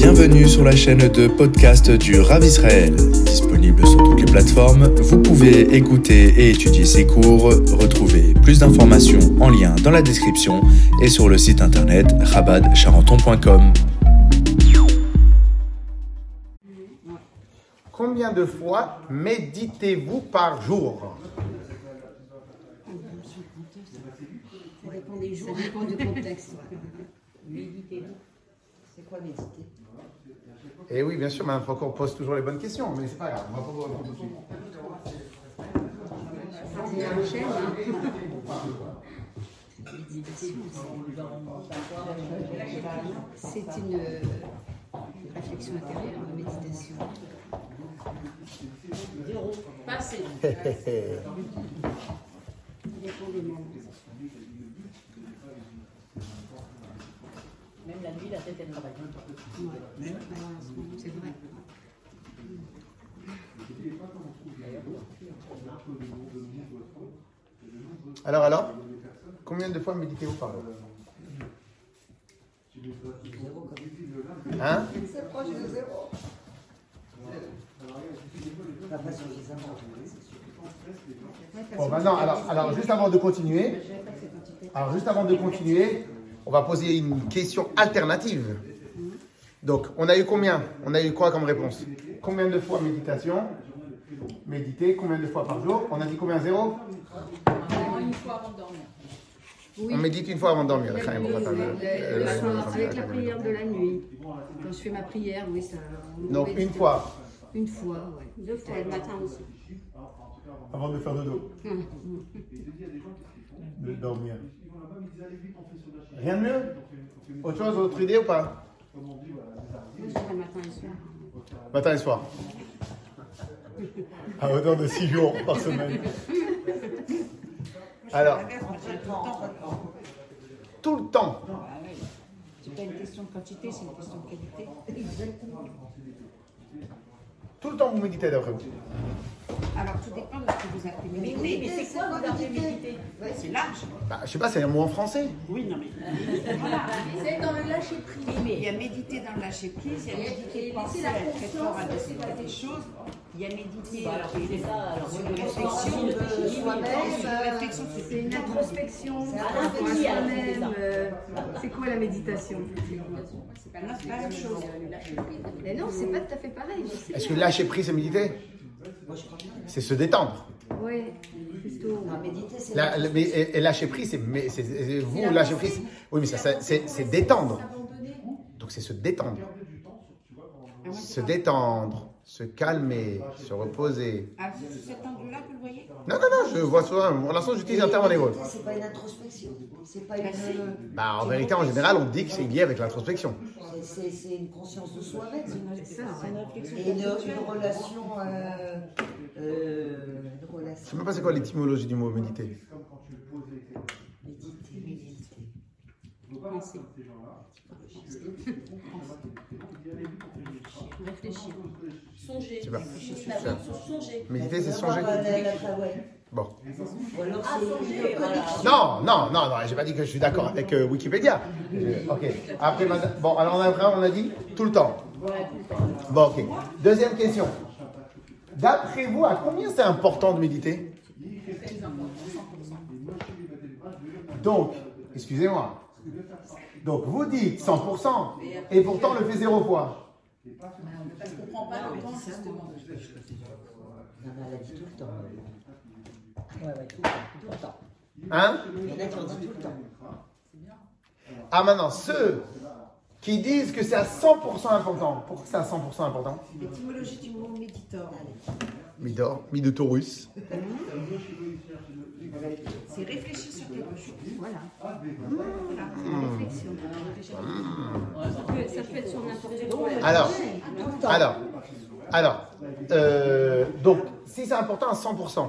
Bienvenue sur la chaîne de podcast du Rav Israël. Disponible sur toutes les plateformes, vous pouvez écouter et étudier ses cours. Retrouvez plus d'informations en lien dans la description et sur le site internet rabadcharenton.com. Combien de fois méditez-vous par jour? Ça dépend des jours, ça dépend du contexte. Méditer. C'est quoi méditer? Eh oui, bien sûr, Mme Franco pose toujours les bonnes questions, mais c'est pas grave, on va pas vous répondre tout de suite. C'est un chaîne. C'est une euh, réflexion intérieure, une méditation. Zéro. Passé. Ça dépend des moments. Même la nuit, la tête, elle travaille. Ce moment, c'est vrai. Alors, alors Combien de fois méditez-vous par jour? Hein? C'est proche de zéro. Pas pas. Bon, maintenant, alors, alors, juste avant de continuer, alors, juste avant de continuer, on va poser une question alternative. Donc, on a eu combien? On a eu quoi comme réponse? Combien de fois méditation? Méditer, combien de fois par jour? On a dit combien? Zéro? Une fois avant de dormir. Oui. On médite une fois avant de dormir. La nuit, le- le- soir, avec la prière de la nuit. Quand je fais ma prière, oui, ça. on Donc, une fois Une fois, oui. Deux fois, le matin aussi. avant de faire dodo, de dormir. Rien de mieux Autre chose, autre idée ou pas matin et soir. Matin et soir. À hauteur de 6 jours par semaine. Alors, tout le temps. C'est pas une question de quantité, c'est une question de qualité. Tout le temps vous méditez d'après vous. Alors tout dépend de ce que vous appelez Mais oui, mais c'est quoi vous méditer C'est large. Bah, je sais pas, c'est un mot en français. Oui, non mais. C'est dans le lâcher prise. Il y a méditer dans le lâcher prise, il y a méditer penser à être très fort à des, des choses, il y a méditer Bah, alors, c'est ça, alors, sur c'est une le réflexion de soi-même, sur une réflexion C'est une introspection soi-même. euh, C'est quoi la méditation C'est pas la même chose. Mais non, c'est pas tout à fait pareil. Est-ce que lâcher prise, c'est méditer? C'est se détendre. Oui, plutôt. Non, méditer, c'est La- la- mais, et, et lâcher prise, c'est vous lâcher prise. Oui, mais ça, ça- c'est détendre. Donc c'est se détendre. Se détendre, se calmer, se reposer. À cet angle-là, vous le voyez Non, non, non, je vois souvent. Pour l'instant, j'utilise un terme en hébreu. C'est pas une introspection. C'est pas une. Bah, en vérité, en général, on dit que c'est lié avec l'introspection. c'est- C'est c'est une conscience de soi-même. C'est. Et une, une relation. Euh, euh, une Je sais relation. même pas c'est quoi l'étymologie du mot méditer. Méditer, méditer. Penser. Réfléchir. Songer. Songer. Méditer, c'est songer. euh. Bon. Ah, c'est songer, connexion. Non, non, non, non, j'ai pas dit que je suis d'accord avec euh, Wikipédia. Je- ok. Après, madame- bon, alors on a, après, on a dit tout le temps. Bon, ok. Deuxième question. D'après vous, à combien c'est important de méditer? Donc, excusez-moi. Donc, vous dites 100%, et pourtant on le fait zéro fois. Parce qu'on prend pas le temps, justement. Non, mais elle a dit tout le temps. Ouais, ouais, tout le temps. Tout le temps. Hein Il y en a qui ont dit tout le temps. Ah, maintenant, ceux qui disent que c'est à 100% important, pourquoi c'est à 100% important L'étymologie du mot méditor, Midor, Midotorus. C'est réfléchir sur quelque chose. Voilà. La réflexion. Ça peut, ça peut être sur n'importe quoi. Alors, alors, alors, euh, donc, si c'est important à 100%,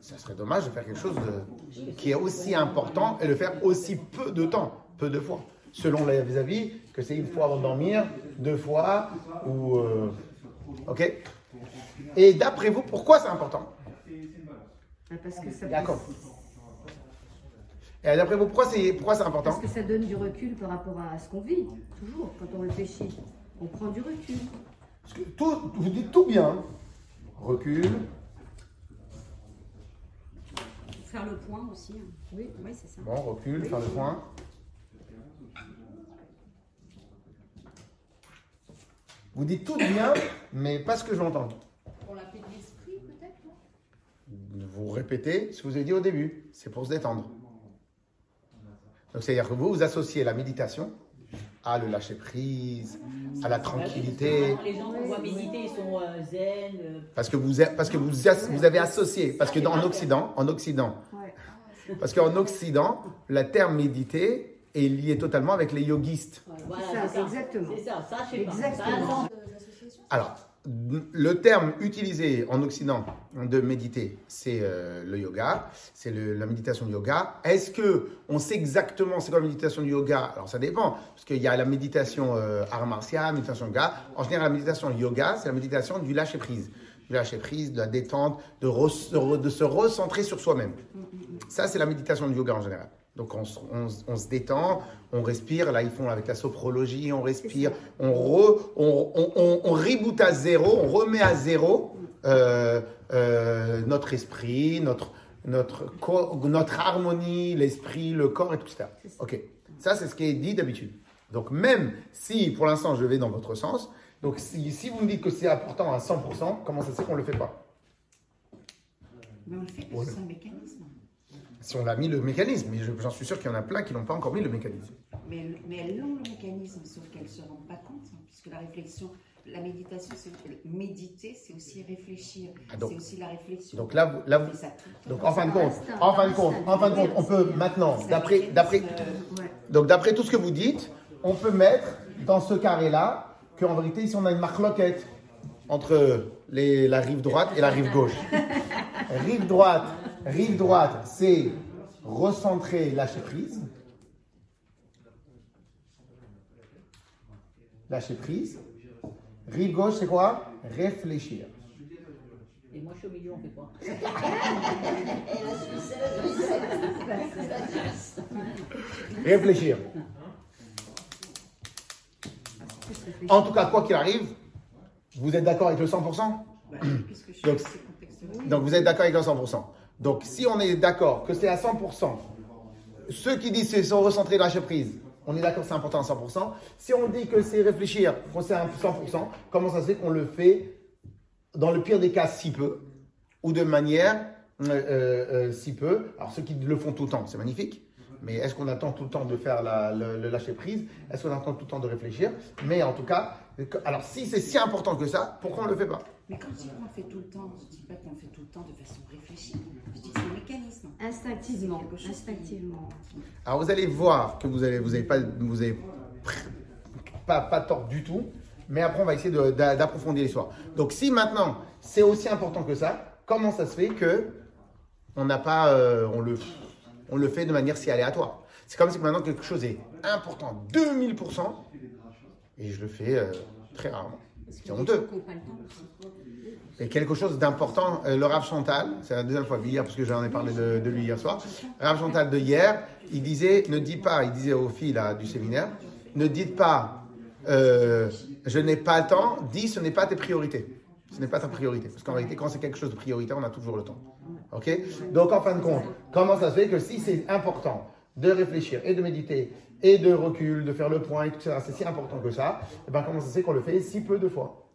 ça serait dommage de faire quelque chose de- qui est aussi important et le faire aussi peu de temps, peu de fois. Selon les avis, que c'est une fois avant de dormir, deux fois, ou... euh, ok? Et d'après vous, pourquoi c'est important? Parce que ça D'accord. Et d'après vous, pourquoi c'est pourquoi c'est important Parce que ça donne du recul par rapport à ce qu'on vit, toujours, quand on réfléchit. On prend du recul. Parce que tout, vous dites tout bien. Recul. Faire le point aussi. hein. Oui, oui c'est ça. Bon, recul, faire le point. Vous dites tout bien, mais pas ce que j'entends. Pour la paix de l'esprit, peut-être non Vous répétez ce que vous avez dit au début. C'est pour se détendre. Donc, c'est-à-dire que vous, vous associez la méditation à le lâcher prise, à la tranquillité. Les gens qu'on voit méditer, ils sont euh, zen. euh, Parce que vous, parce que vous, vous avez associé, parce que dans en Occident, en Occident, parce qu'en Occident, le terme méditer est lié totalement avec les yogistes. voilà, ça, c'est ça. exactement. C'est ça, ça, je sais pas. Exactement. Ça, Alors, le terme utilisé en Occident de méditer, c'est euh, le yoga, c'est la méditation du yoga. Est-ce que on sait exactement c'est quoi la méditation du yoga? Alors ça dépend, parce qu'il y a la méditation euh, art martial, méditation yoga. En général, la méditation yoga, c'est la méditation du lâcher prise, du lâcher prise, de la détente, de, de se recentrer sur soi-même. Ça, c'est la méditation du yoga en général. Donc, on, se- on se- on se détend, on respire. Là, ils font avec la sophrologie, on respire, on, re, on, on, on- on reboot à zéro, on remet à zéro euh, euh, notre esprit, notre, notre, notre harmonie, l'esprit, le corps et tout ça. Ok, ça, c'est ce qui est dit d'habitude. Donc, même si pour l'instant je vais dans votre sens, donc si, si vous me dites que c'est important à 100%, comment ça se fait qu'on ne le fait pas? Mais on le fait parce que c'est un mécanisme. Si on l'a mis le mécanisme, mais je- j'en suis sûr qu'il y en a plein qui n'ont pas encore mis le mécanisme. Mais, elles- mais elles ont le mécanisme, sauf qu'elles ne se rendent pas compte, hein, puisque la réflexion, la méditation, c'est méditer, c'est aussi réfléchir. Ah, c'est aussi la réflexion. Donc là, vous- là, vous- donc en fin de compte, en fin de compte, en fin de compte, on peut maintenant, d'après, d'après, euh, Ouais. donc d'après tout ce que vous dites, on peut mettre dans ce carré-là qu'en vérité, ici, on a une marque loquette entre les, la rive droite et la rive gauche. rive droite, rive droite, c'est recentrer, lâcher prise. Lâcher prise. Rive gauche, c'est quoi? Réfléchir. Et moi, je suis au milieu, on fait quoi? Réfléchir. En tout cas, quoi qu'il arrive, vous êtes d'accord avec le 100% bah, Donc-. Donc vous êtes d'accord avec le 100%. Donc si on est d'accord que c'est à 100%, ceux qui disent qu'ils sont recentrés de lâcher prise, on est d'accord que c'est important à 100%. Si on dit que c'est réfléchir, qu'on c'est à 100%, comment ça se fait qu'on le fait dans le pire des cas si peu ou de manière euh, euh, euh, si peu? Alors ceux qui le font tout le temps, c'est magnifique. Mais est-ce qu'on attend tout le temps de faire la- le, le lâcher prise? Est-ce qu'on attend tout le temps de réfléchir? Mais en tout cas, alors si c'est si important que ça, pourquoi on ne le fait pas? Mais quand je dis qu'on le fait tout le temps, je ne dis pas qu'on le fait tout le temps de façon réfléchie. Je dis que c'est un mécanisme. Instinctivement. Instinctivement. Alors vous allez voir que vous avez, vous avez pas, vous avez pas, pas tort du tout, mais après on va essayer d'approfondir l'histoire. Donc si maintenant c'est aussi important que ça, comment ça se fait que on n'a pas, euh, on le, on le fait de manière si aléatoire? C'est comme si maintenant quelque chose est important, 2000%, et je le fais euh, très rarement. C'est honteux. Et quelque chose d'important, euh, le Rav Chantal, c'est la deuxième fois hier parce que j'en ai parlé de, de lui hier soir. Rav Chantal de hier, il disait, ne dis pas, il disait aux filles là, du séminaire, ne dites pas, euh, je n'ai pas le temps, dis ce n'est pas tes priorités. Ce n'est pas ta priorité. Parce qu'en réalité, quand c'est quelque chose de prioritaire, on a toujours le temps. Ok? Donc en fin de compte, comment ça se fait que si c'est important de réfléchir et de méditer et de recul, de faire le point et tout ça, c'est si important que ça, et ben comment ça se fait qu'on le fait si peu de fois?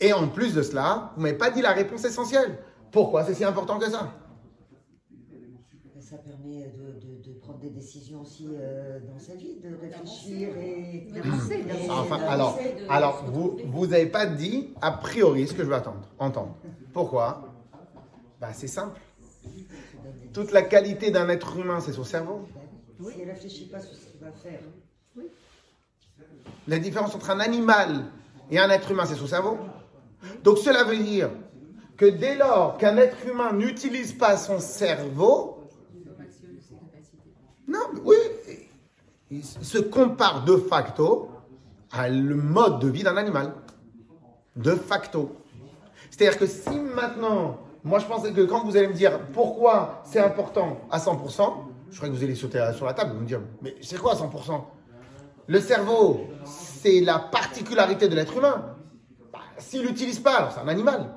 Et en plus de cela, vous m'avez pas dit la réponse essentielle. Pourquoi c'est si important que ça? Ça permet de, de- de prendre des décisions aussi euh, dans sa vie, de réfléchir et D'avancer. Enfin, alors, alors vous vous n'avez pas dit a priori ce que je veux attendre, entendre. Pourquoi? Bah, C'est simple. Toute la qualité d'un être humain, c'est son cerveau. S'il ne réfléchit pas sur ce qu'il va faire, La différence entre un animal et un être humain, c'est son cerveau. Donc cela veut dire que dès lors qu'un être humain n'utilise pas son cerveau, non, oui, il se compare de facto à le mode de vie d'un animal. De facto. C'est-à-dire que si maintenant Moi, je pensais que quand vous allez me dire pourquoi c'est important à 100%, je crois que vous allez sauter sur la table et vous me dire mais c'est quoi 100% Le cerveau, c'est la particularité de l'être humain. Bah, S'il l'utilise pas, alors c'est un animal.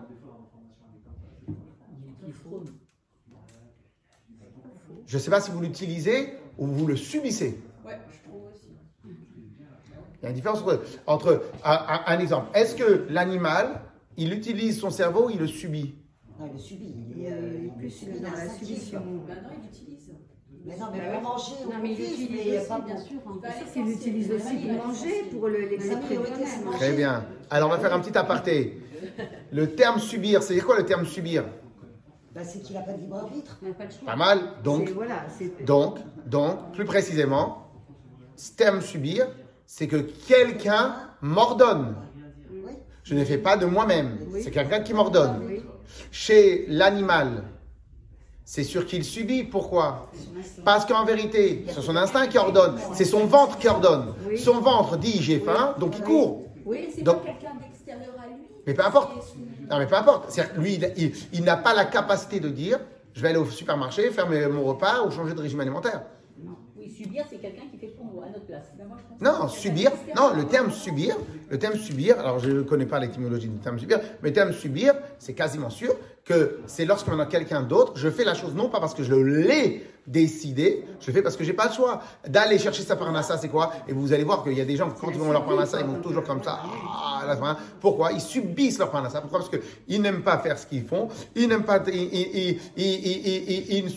Je ne sais pas si vous l'utilisez ou vous le subissez. Ouais, je trouve aussi. Il y a une différence entre, entre- un, un- un exemple. Est-ce que l'animal, il utilise son cerveau ou il le subit? Non, il le subit. Il est, Euh, il est plus il dans la submission. Maintenant, il l'utilise. Mais non, mais pour manger, Non, on mais il mais aussi, pas bien pour- sûr. hein. Il Il l'utilise aussi Il pour manger, pour le- Mais la l'exécuter priorité, c'est vraiment. manger. Très bien. Alors, on va faire un petit aparté. Le terme subir, c'est quoi le terme subir? Bah, c'est qu'il n'a pas de libre arbitre. N'a pas le choix. Pas mal. Donc, voilà, donc, donc, plus précisément, ce terme subir, c'est que quelqu'un m'ordonne. Oui. Je ne fais pas de moi-même. Oui. C'est quelqu'un qui m'ordonne. Oui. Chez l'animal, c'est sûr qu'il subit. Pourquoi? Parce qu'en vérité, c'est son instinct qui ordonne. C'est son ventre qui ordonne. Son ventre dit j'ai faim, donc il court. Oui, c'est pas quelqu'un d'extérieur à lui. Mais peu importe. Non, mais peu importe. C'est-à-dire, Lui, il, il- il n'a pas la capacité de dire je vais aller au supermarché, faire mon repas ou changer de régime alimentaire. Oui, subir, c'est quelqu'un qui fait place. Ben, moi, je pense Non, subir. Non, le terme subir, le terme subir. Alors, je ne connais pas l'étymologie du terme subir, mais le terme subir, c'est quasiment sûr que c'est lorsque maintenant quelqu'un d'autre, je fais la chose non pas parce que je l'ai décidé, je le fais parce que j'ai pas le choix d'aller chercher sa parnassa. C'est quoi? Et vous allez voir qu'il y a des gens quand ils vont leur parnassa, ils vont toujours comme ça. Ah. Pourquoi? Ils subissent leur parnassa. Pourquoi? Parce que ils n'aiment pas faire ce qu'ils font. Ils n'aiment pas. Ils,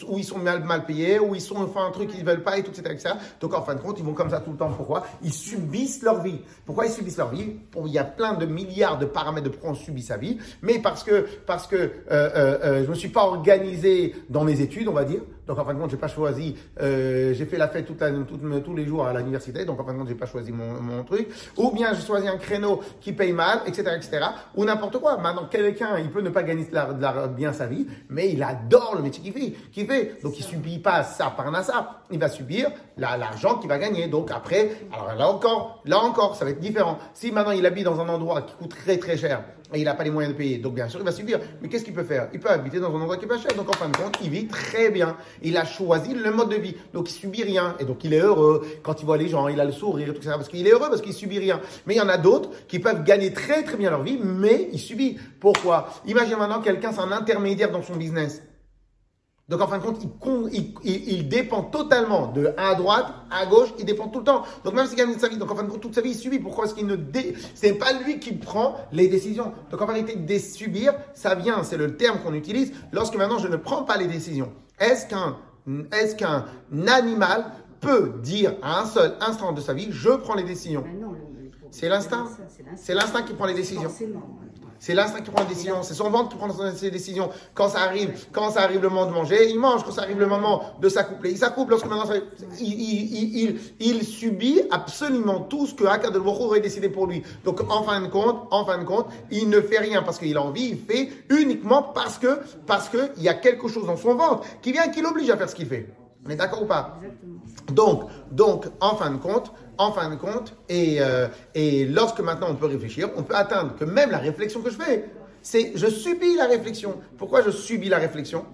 ou ils sont mal, mal payés, ou ils sont font un truc qu'ils veulent pas et tout, etc.. Donc en fin de compte, ils vont comme ça tout le temps. Pourquoi? Ils subissent leur vie. Pourquoi ils subissent leur vie? Il y a plein de milliards de paramètres de pourquoi on subit sa vie, mais parce que parce que euh, euh, euh, je me suis pas organisé dans mes études, on va dire. Donc en fin de compte, j'ai pas choisi. euh, j'ai fait la fête toute la- toute- tous les jours à l'université. Donc en fin de compte, j'ai pas choisi mon, mon truc. Ou bien j'ai choisi un créneau qui paye mal, etc., etc. Ou n'importe quoi. Maintenant, quelqu'un, il peut ne pas gagner de la- de la- bien sa vie, mais il adore le métier qu'il fait. qu'il fait. Donc il subit pas ça par ça. Il va subir la- l'argent qu'il va gagner. Donc après, alors là encore, là encore, ça va être différent. Si maintenant il habite dans un endroit qui coûte très très cher et il n'a pas les moyens de payer, donc bien sûr il va subir. Mais qu'est-ce qu'il peut faire? Il peut habiter dans un endroit qui est pas cher. Donc en fin de compte, il vit très bien. Il a choisi le mode de vie. Donc il subit rien. Et donc il est heureux. Quand il voit les gens, il a le sourire, tout ça. Parce qu'il est heureux, parce qu'il subit rien. Mais il y en a d'autres qui peuvent gagner très très bien leur vie, mais il subit. Pourquoi? Imagine maintenant quelqu'un, c'est un intermédiaire dans son business. Donc en fin de compte, il, dépend totalement de à droite, à gauche, il dépend tout le temps. Donc même s'il gagne sa vie, donc en fin de compte, toute sa vie, il subit. Pourquoi est-ce qu'il ne dé... C'est pas lui qui prend les décisions? Donc en vérité, des subir, ça vient, c'est le terme qu'on utilise lorsque maintenant je ne prends pas les décisions. Est-ce qu'un est-ce qu'un animal peut dire à un seul instant de sa vie, je prends les décisions? Le- C'est l'instinct. C'est l'instinct. Qui prend les décisions. C'est l'instinct qui prend les décisions, c'est son ventre qui prend ses décisions. Quand ça arrive, quand ça arrive le moment de manger, il mange. Quand ça arrive le moment de s'accoupler, il s'accouple. Lorsque maintenant, il, il, il, il, il subit absolument tout ce que Hu aurait décidé pour lui. Donc, en fin de compte, en fin de compte, il ne fait rien parce qu'il a envie, il fait uniquement parce que, parce que il y a quelque chose dans son ventre qui vient, qui l'oblige à faire ce qu'il fait. On est d'accord ou pas? Donc, donc, en fin de compte, en fin de compte, et, euh, et lorsque maintenant on peut réfléchir, on peut atteindre que même la réflexion que je fais, c'est je subis la réflexion. Pourquoi je subis la réflexion?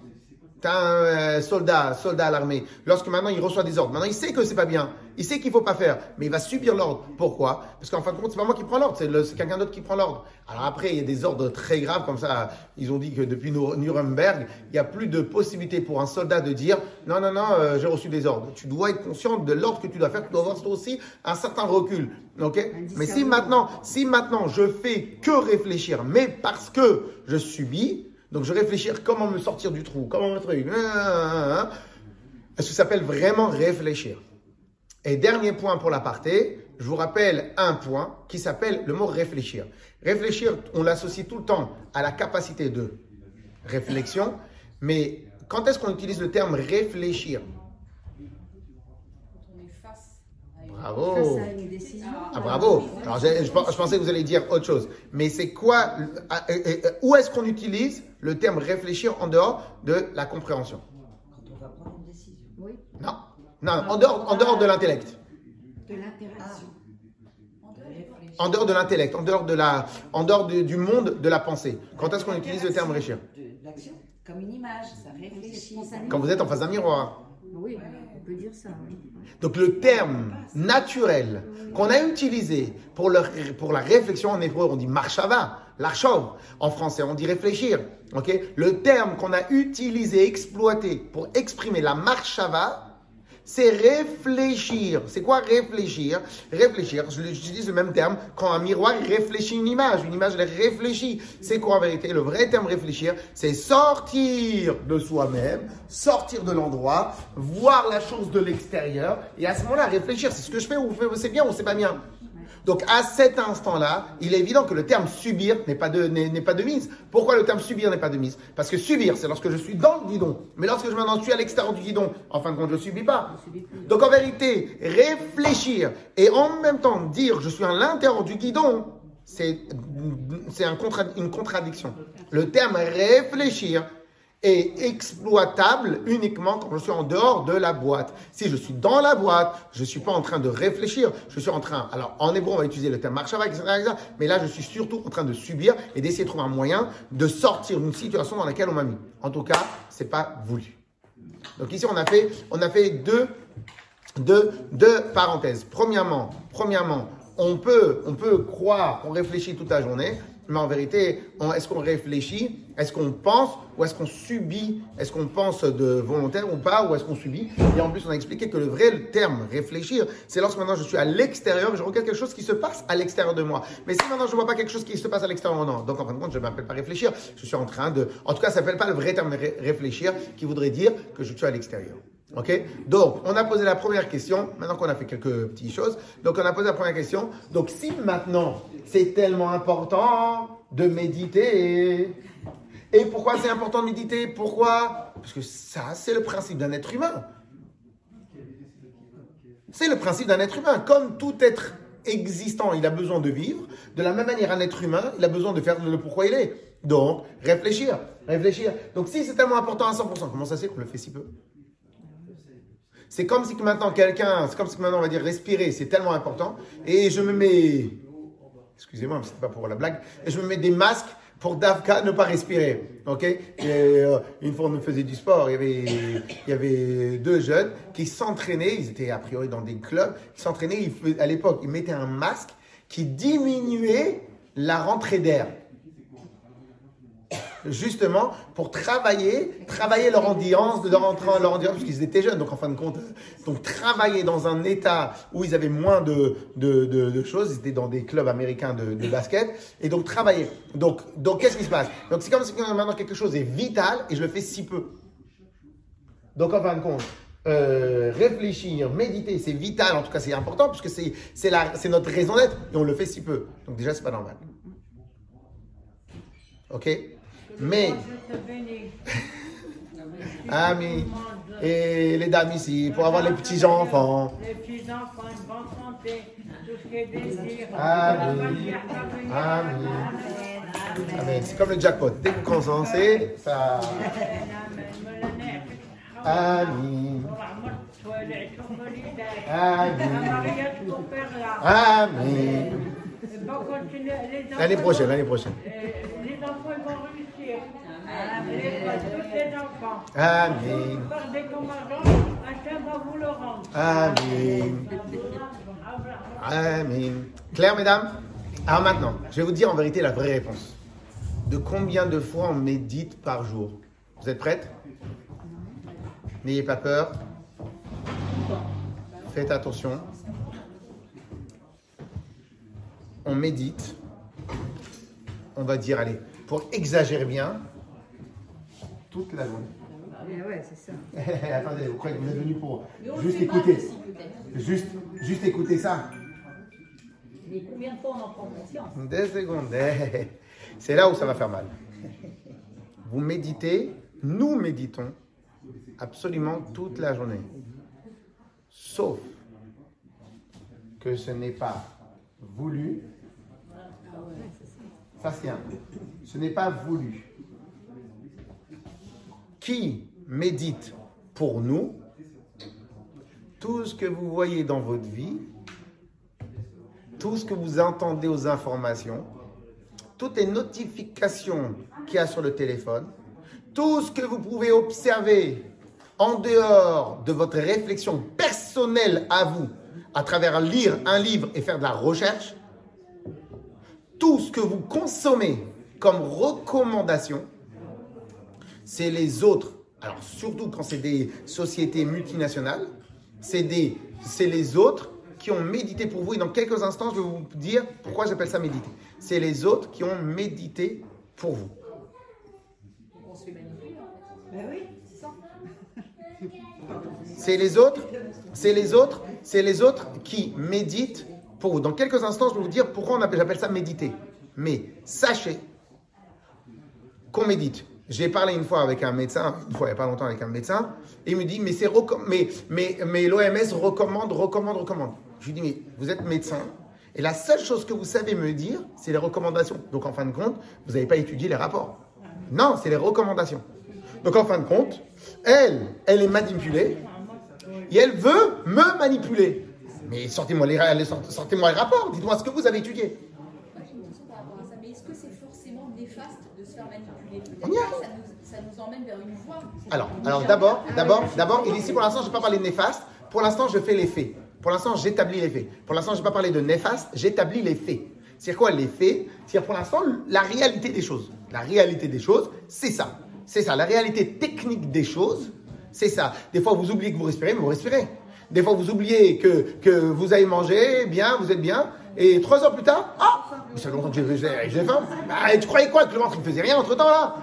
T'as un euh, soldat, soldat à l'armée. Lorsque maintenant il reçoit des ordres, maintenant il sait que c'est pas bien, il sait qu'il faut pas faire, mais il va subir l'ordre. Pourquoi? Parce qu'en fin de compte, c'est pas moi qui prends l'ordre, c'est quelqu'un d'autre qui prend l'ordre. Alors après, il y a des ordres très graves comme ça. Ils ont dit que depuis Nur- Nuremberg, il n'y a plus de possibilité pour un soldat de dire non, non, non, euh, j'ai reçu des ordres. Tu dois être conscient de l'ordre que tu dois faire. Tu dois avoir aussi un certain recul. Ok? Mais si maintenant, si maintenant je fais que réfléchir, mais parce que je subis, donc je réfléchir comment me sortir du trou, comment me truc, est-ce que ça s'appelle vraiment réfléchir? Et dernier point pour l'aparté, je vous rappelle un point qui s'appelle le mot réfléchir. Réfléchir, on l'associe tout le temps à la capacité de réflexion, mais quand est-ce qu'on utilise le terme réfléchir Quand on est face à une Bravo Face à une décision. Ah bravo Alors je, je pens- je pensais que vous alliez dire autre chose. Mais c'est quoi euh, Où est-ce qu'on utilise le terme réfléchir en dehors de la compréhension? Quand on va prendre une décision. Oui. Non. Non, en dehors, en dehors de l'intellect. De l'interaction. En dehors de l'intellect, en dehors, de la, en dehors du, du monde de la pensée. Quand est-ce qu'on utilise le terme réfléchir? De, L'action. Comme une image, ça réfléchit. Quand vous êtes en face d'un miroir. Oui, on peut dire ça. oui. Donc le terme naturel qu'on a utilisé pour, la réflexion en hébreu, on dit marshava, l'archov. En français, on dit réfléchir. ok? Le terme qu'on a utilisé, exploité pour exprimer la marshava, c'est réfléchir. C'est quoi réfléchir? Réfléchir, j'utilise le même terme quand un miroir réfléchit une image. Une image, elle réfléchit. C'est quoi en vérité? Le vrai terme réfléchir, c'est sortir de soi-même, sortir de l'endroit, voir la chose de l'extérieur et à ce moment-là réfléchir. C'est ce que je fais ou c'est bien ou c'est pas bien. Donc à cet instant-là, il est évident que le terme subir n'est pas de n'est n'est pas de mise. Pourquoi le terme subir n'est pas de mise? Parce que subir, c'est lorsque je suis dans le guidon. Mais lorsque je maintenant suis à l'extérieur du guidon, en fin de compte, je subis pas. Donc en vérité, réfléchir et en même temps dire je suis à l'intérieur du guidon, c'est c'est un contra- une contradiction. Le terme réfléchir est exploitable uniquement quand je suis en dehors de la boîte. Si je suis dans la boîte, je ne suis pas en train de réfléchir, je suis en train, alors en hébreu on va utiliser le terme marshava, etc., etc., mais là je suis surtout en train de subir et d'essayer de trouver un moyen de sortir d'une situation dans laquelle on m'a mis. En tout cas, c'est pas voulu. Donc ici on a fait, on a fait deux, deux, deux parenthèses. Premièrement, premièrement, on peut, on peut croire qu'on réfléchit toute la journée, mais en vérité, est-ce qu'on réfléchit? Est-ce qu'on pense Ou est-ce qu'on subit? Est-ce qu'on pense de volontaire ou pas? Ou est-ce qu'on subit? Et en plus, on a expliqué que le vrai terme réfléchir, c'est lorsque maintenant je suis à l'extérieur je regarde quelque chose qui se passe à l'extérieur de moi. Mais si maintenant je ne vois pas quelque chose qui se passe à l'extérieur, non. Donc en fin de compte, je ne m'appelle pas réfléchir. Je suis en train de. En tout cas, ça ne s'appelle pas le vrai terme ré- réfléchir qui voudrait dire que je suis à l'extérieur. Donc, on a posé la première question. Maintenant qu'on a fait quelques petites choses. Donc, on a posé la première question. Donc, si maintenant, c'est tellement important de méditer. Et pourquoi c'est important de méditer? Pourquoi? Parce que ça, c'est le principe d'un être humain. C'est le principe d'un être humain. Comme tout être existant, il a besoin de vivre. De la même manière, un être humain, il a besoin de faire le pourquoi il est. Donc, réfléchir, réfléchir. Donc, si c'est tellement important à 100%, comment ça fait qu'on le fait si peu? C'est comme si maintenant quelqu'un, c'est comme si maintenant on va dire respirer, c'est tellement important. Et je me mets, excusez-moi, c'est pas pour la blague, et je me mets des masques pour Davka ne pas respirer. Ok? Et, euh, Une fois on faisait du sport, il y avait, il y avait deux jeunes qui s'entraînaient, ils étaient a priori dans des clubs, s'entraînaient, ils faisaient- à l'époque ils mettaient un masque qui diminuait la rentrée d'air justement pour travailler, travailler leur endurance, leur, entra- leur endurance, parce qu'ils étaient jeunes, donc en fin de compte, donc travailler dans un état où ils avaient moins de, choses, ils étaient dans des clubs américains de, basket, et donc travailler. Donc, donc qu'est-ce qui se passe? Donc c'est comme si maintenant quelque chose est vital et je le fais si peu. Donc en fin de compte, euh, réfléchir, méditer, c'est vital, en tout cas c'est important, puisque c'est c'est notre raison d'être, et on le fait si peu. Donc déjà, c'est pas normal. Ok? Mais, amis, et les dames ici, pour avoir les petits-enfants. Les petits-enfants, une bonne santé, tout ce qu'ils désirent. Amen. La matière parvenir. Amen. Amen. C'est comme le jackpot. Dès que vous commencez, ça. Amen. Amen. L'année prochaine, l'année prochaine. Les enfants vont Amen. Amen. Claire, mesdames Alors maintenant, je vais vous dire en vérité la vraie réponse. De combien de fois on médite par jour? Vous êtes prêtes? N'ayez pas peur. Faites attention. On médite. On va dire, allez, pour exagérer bien, toute la journée. Eh ouais, ça. Attendez, vous croyez que vous êtes venu pour juste écouter. Juste, juste écouter ça. Mais combien de fois on en prend conscience? Deux secondes. C'est là où ça va faire mal. Vous méditez, nous méditons absolument toute la journée. Sauf que ce n'est pas voulu. Ça, c'est un. Ce n'est pas voulu. Qui médite pour nous tout ce que vous voyez dans votre vie tout ce que vous entendez aux informations, toutes les notifications qu'il y a sur le téléphone, tout ce que vous pouvez observer en dehors de votre réflexion personnelle à vous, à travers lire un livre et faire de la recherche, tout ce que vous consommez comme recommandation, c'est les autres. Alors surtout quand c'est des sociétés multinationales, c'est des, c'est les autres qui ont médité pour vous. Et dans quelques instants, je vais vous dire pourquoi j'appelle ça méditer. C'est les autres qui ont médité pour vous. On se fait manipuler. Ben oui, c'est ça. C'est les autres, c'est les autres, c'est les autres qui méditent pour vous. Dans quelques instants, je vais vous dire pourquoi on appelle, j'appelle ça méditer. Mais sachez qu'on médite. J'ai parlé une fois avec un médecin, une fois il n'y a pas longtemps avec un médecin, et il me dit mais c'est mais mais mais l'OMS recommande, recommande, recommande. Je lui dis mais vous êtes médecin et la seule chose que vous savez me dire, c'est les recommandations. Donc en fin de compte, vous n'avez pas étudié les rapports. Non, c'est les recommandations. Donc en fin de compte, elle, elle est manipulée et elle veut me manipuler. Mais sortez-moi les, sortez-moi les rapports, dites-moi ce que vous avez étudié. Moi, j'ai une question par rapport à ça. Mais est-ce que c'est forcément néfaste de se faire manipuler On y arrive. ça nous emmène vers une voie. Alors, alors d'abord, d'abord, d'abord, et ici pour l'instant, je ne vais pas parler de néfaste. Pour l'instant, je fais les faits. Pour l'instant, j'établis les faits. Pour l'instant, je ne vais pas parler de néfaste, j'établis les faits. C'est quoi les faits? C'est pour l'instant la réalité des choses. La réalité des choses, c'est ça. C'est ça. La réalité technique des choses, c'est ça. Des fois, vous oubliez que vous respirez, mais vous respirez. Des fois, vous oubliez que, que vous avez mangé bien, vous êtes bien. Et trois heures plus tard, ah, ça longtemps que j'ai- faim. Bah, tu croyais quoi? Que le ventre, il faisait rien entre temps là?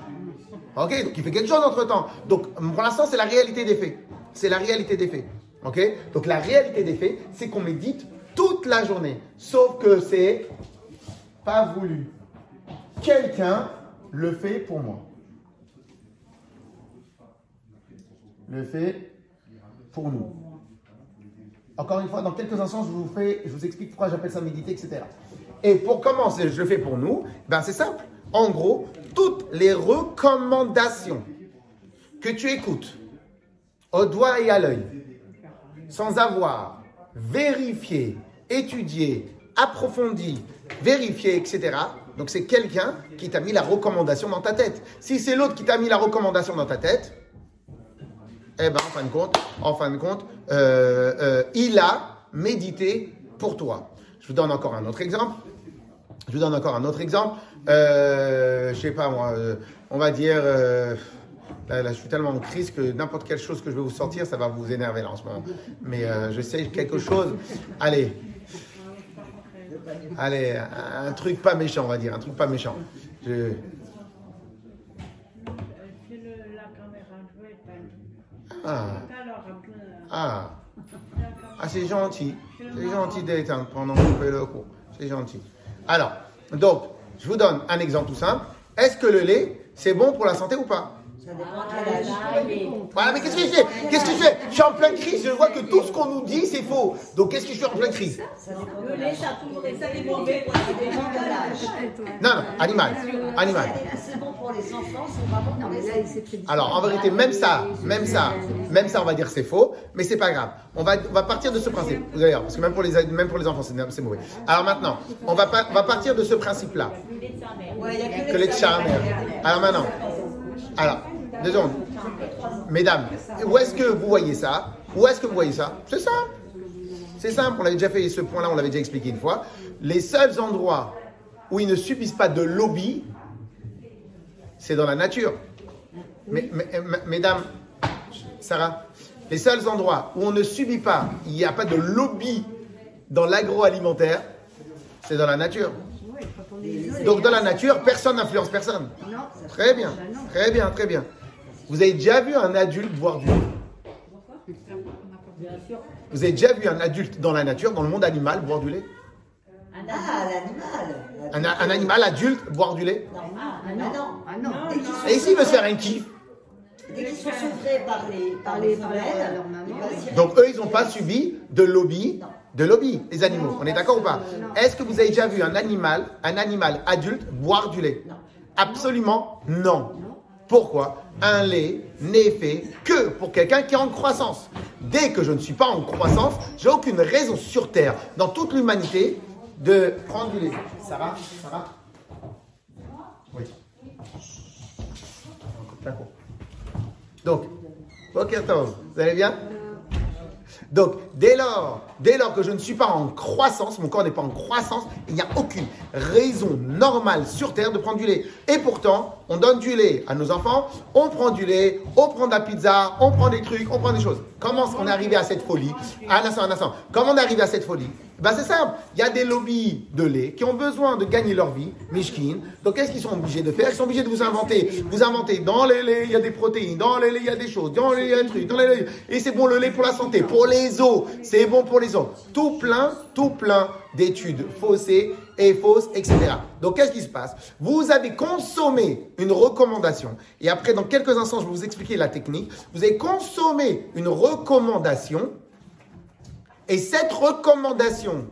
Ok, donc il fait quelque chose entre temps. Donc pour l'instant, c'est la réalité des faits. C'est la réalité des faits. Ok? Donc la réalité des faits, c'est qu'on médite toute la journée. Sauf que c'est pas voulu. Quelqu'un le fait pour moi. Le fait pour nous. Encore une fois, dans quelques instants, je vous, fais, je vous explique pourquoi j'appelle ça méditer, etc. Et pour commencer, je le fais pour nous, ben c'est simple. En gros, toutes les recommandations que tu écoutes au doigt et à l'œil, sans avoir vérifié, étudié, approfondi, vérifié, etc. Donc c'est quelqu'un qui t'a mis la recommandation dans ta tête. Si c'est l'autre qui t'a mis la recommandation dans ta tête, eh ben, en fin de compte, en fin de compte, euh, euh, il a médité pour toi. Je vous donne encore un autre exemple. Je vous donne encore un autre exemple. Euh, je sais pas moi, on va dire, là, là, je suis tellement en crise que n'importe quelle chose que je vais vous sortir, ça va vous énerver là en ce moment. Mais euh, je sais quelque chose. Allez, allez, un, truc pas méchant, on va dire, un truc pas méchant. Je- ah, Tout à l'heure, un peu. Ah. C'est gentil. C'est gentil d'éteindre pendant qu'on fait le cours. C'est gentil. Alors, donc, je vous donne un exemple tout simple. Est-ce que le lait, c'est bon pour la santé ou pas? Ça dépend de quel âge. Voilà, mais qu'est-ce que je fais? Qu'est-ce que je fais? Je suis en pleine crise, je vois que tout ce qu'on nous dit, c'est faux. Donc, qu'est-ce que je fais en pleine crise? Le lait, ça toujours Ça dépend de l'âge. Non, non, animal. Animal. C'est bon pour les enfants, c'est pas bon Non, pour mais les là, c'est très différent. Alors, en vérité, même ça, même ça, même ça, on va dire c'est faux, mais c'est pas grave. On va, on va partir de ce principe. Voir, parce que même pour les, même pour les enfants, c'est c'est mauvais. Alors maintenant, on va, pas- on va partir de ce principe-là. Que les charmeurs. Alors maintenant, alors, deux secondes. Mesdames, où est-ce que vous voyez ça? Où est-ce que vous voyez ça? C'est simple. C'est simple, on avait déjà fait ce point-là, on l'avait déjà expliqué une fois. Les seuls endroits où ils ne subissent pas de lobby, c'est dans la nature. Mais, mesdames, Sarah, les seuls endroits où on ne subit pas, il n'y a pas de lobby dans l'agroalimentaire, c'est dans la nature. Donc dans la nature, personne n'influence personne. Très bien, très bien, très bien. Vous avez déjà vu un adulte boire du lait. Vous avez déjà vu un adulte dans la nature, dans le monde animal, boire du lait Un Ah, l'animal. un, un animal adulte boire du lait Non, Ah, ah non. Ah non. Qu'ils sont, Et s'il veut se faire un kiff dès qu'ils sont souffrés par les, par Par les les- femelles, Donc eux, ils n'ont pas subi de lobby, de lobby, les animaux. On est d'accord ou pas Est-ce que vous avez déjà vu un animal, un animal adulte boire du lait Non. Absolument non. Pourquoi Un lait n'est fait que pour quelqu'un qui est en croissance. Dès que je ne suis pas en croissance, j'ai aucune raison sur Terre, dans toute l'humanité, de prendre du lait. Sarah Sarah Oui. D'accord. Donc, ok, attends, vous allez bien? Donc, dès lors, dès lors que je ne suis pas en croissance, mon corps n'est pas en croissance, il n'y a aucune raison normale sur Terre de prendre du lait. Et pourtant, on donne du lait à nos enfants, on prend du lait, on prend de la pizza, on prend des trucs, on prend des choses. Comment est-ce est arrivé à cette folie? Un instant, un instant. Comment on est arrivé à cette folie? Ben c'est simple, il y a des lobbies de lait qui ont besoin de gagner leur vie, Mishkin. Donc qu'est-ce qu'ils sont obligés de faire? Ils sont obligés de vous inventer. Vous inventez, dans les laits, il y a des protéines, dans les laits, il y a des choses, dans les laits, il y a des trucs, dans les laits. Et c'est bon le lait pour la santé, pour les os, c'est bon pour les Tout plein, tout plein d'études faussées et fausses, etc. Donc qu'est-ce qui se passe? Vous avez consommé une recommandation, et après dans quelques instants je vais vous expliquer la technique, vous avez consommé une recommandation. Et cette recommandation,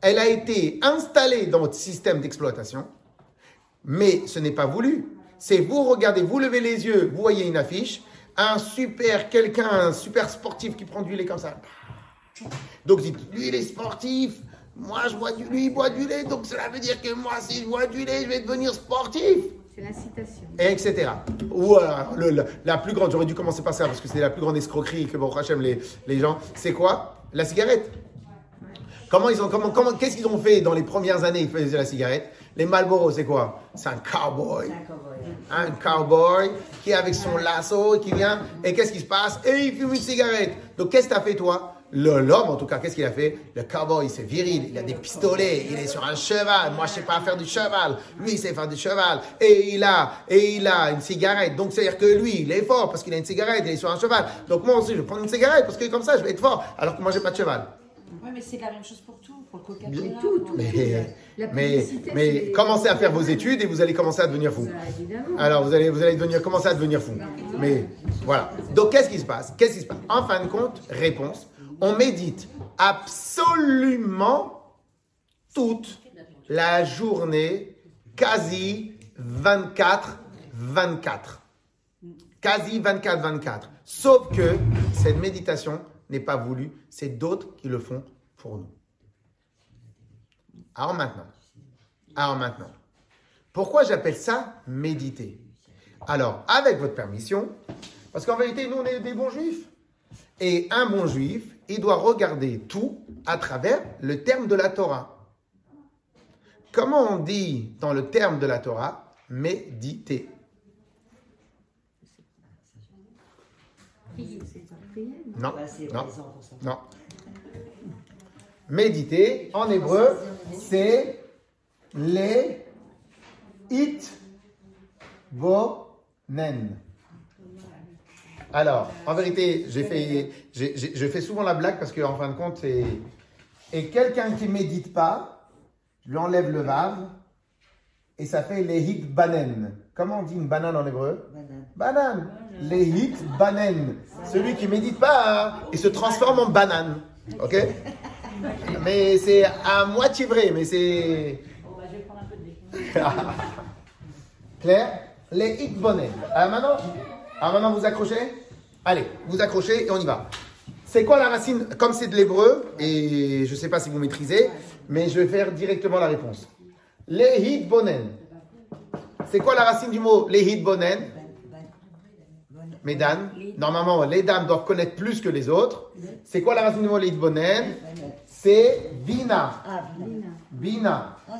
elle a été installée dans votre système d'exploitation, mais ce n'est pas voulu. C'est vous regardez, vous levez les yeux, vous voyez une affiche, un super quelqu'un, un super sportif qui prend du lait comme ça. Donc dites, lui il est sportif, moi je bois du, lui il boit du lait, donc cela veut dire que moi si je bois du lait, je vais devenir sportif. C'est l'incitation. Et etc. Ou euh, le- le- la plus grande, j'aurais dû commencer par ça parce que c'est la plus grande escroquerie que bon Hachem les, les gens. C'est quoi? La cigarette. Comment ils ont, comment, comment, qu'est-ce qu'ils ont fait dans les premières années Ils faisaient la cigarette? Les Marlboro, c'est quoi? C'est un cowboy. Un cowboy qui est avec son lasso et qui vient. Et qu'est-ce qui se passe? Et il fume une cigarette. Donc qu'est-ce que tu as fait toi? L'homme, en tout cas, qu'est-ce qu'il a fait? Le cowboy, c'est viril, il a des pistolets, il est sur un cheval. Moi, je sais pas faire du cheval. Lui, il sait faire du cheval. Et il a, et il a une cigarette. Donc, c'est-à-dire que lui, il est fort parce qu'il a une cigarette, il est sur un cheval. Donc, moi aussi, je vais prendre une cigarette parce que comme ça, je vais être fort. Alors que moi, j'ai pas de cheval. Oui, mais c'est la même chose pour tout, pour le coca Bien. Tout, tout, Mais, La mais, commencez à faire vos études et vous allez commencer à devenir fou. Ça, évidemment. Alors vous allez, vous allez devenir, commencer à devenir fou. Mais voilà. Donc qu'est-ce qui se passe? Qu'est-ce qui se passe? En fin de compte, réponse, on médite absolument toute la journée, quasi 24-24. Quasi 24-24. Sauf que cette méditation n'est pas voulue, c'est d'autres qui le font pour nous. Alors maintenant, alors maintenant, pourquoi j'appelle ça méditer? Alors, avec votre permission, parce qu'en vérité, nous, on est des bons juifs. Et un bon juif, il doit regarder tout à travers le terme de la Torah. Comment on dit dans le terme de la Torah méditer? Non, non, non. Méditer, en hébreu, c'est les it bonen. Alors, en vérité, j'ai fait, j'ai- j'ai- je fais souvent la blague parce qu'en fin de compte, c'est. Et quelqu'un qui médite pas, je lui enlève le vav et ça fait les hit banen. Comment on dit une banane en hébreu? Banane. Banane. Les hit banen. Celui qui médite pas, hein, il se transforme en banane. Ok? Mais c'est à moitié vrai, mais c'est. Claire? Les hit banen. Alors maintenant, alors maintenant vous accrochez Allez, vous accrochez et on y va. C'est quoi la racine? Comme c'est de l'hébreu, et je ne sais pas si vous maîtrisez, mais je vais faire directement la réponse. Les hit bonen. C'est quoi la racine du mot les hit bonen? Mesdames, normalement, les dames doivent connaître plus que les autres. C'est quoi la racine du mot les hit bonen? C'est bina. Bina. Ah,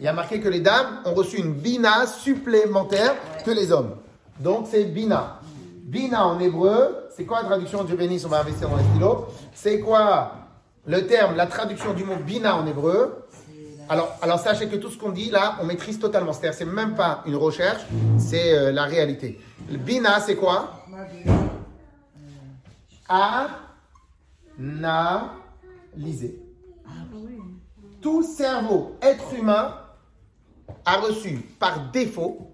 Il y a marqué que les dames ont reçu une bina supplémentaire que les hommes. Donc c'est bina. Bina en hébreu, c'est quoi la traduction Dieu bénisse, on va investir dans les stylos. C'est quoi le terme, la traduction du mot bina en hébreu? Alors, sachez que tout ce qu'on dit là, on maîtrise totalement. C'est-à-dire, c'est même pas une recherche, c'est euh, la réalité. Bina, c'est quoi? Analyser. Tout cerveau, être humain, a reçu par défaut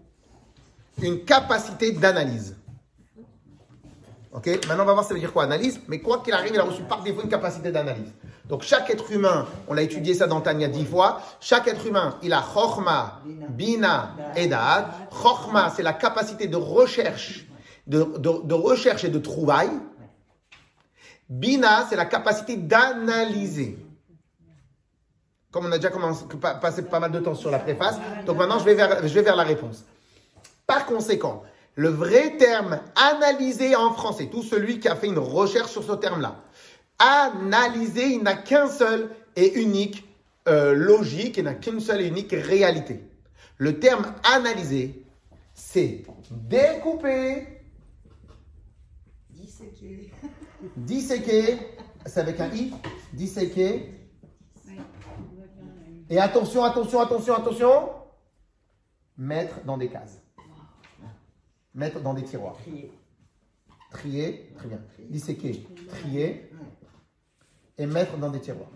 une capacité d'analyse. Ok Maintenant, on va voir ça veut dire quoi analyse. Mais quoi qu'il arrive, il a reçu par défaut une capacité d'analyse. Donc, chaque être humain, on l'a étudié ça dans Tania dix fois, chaque être humain, il a Chochma, Bina et Da'at. Chochma, c'est la capacité de recherche, de, recherche et de trouvaille. Bina, c'est la capacité d'analyser. Comme on a déjà passé pas mal de temps sur la préface, donc maintenant je vais vers la réponse. Par conséquent, Le vrai terme analysé en français, tout celui qui a fait une recherche sur ce terme-là, analyser, il n'a qu'un seul et unique euh, logique, il n'a qu'une seule et unique réalité. Le terme analyser, c'est découper, Disséquer. disséquer, c'est avec un i, disséquer. Et attention, attention, attention, attention, mettre dans des cases. Mettre dans des tiroirs. Crier. Trier, très bien. Disséquer, trier et mettre dans des tiroirs.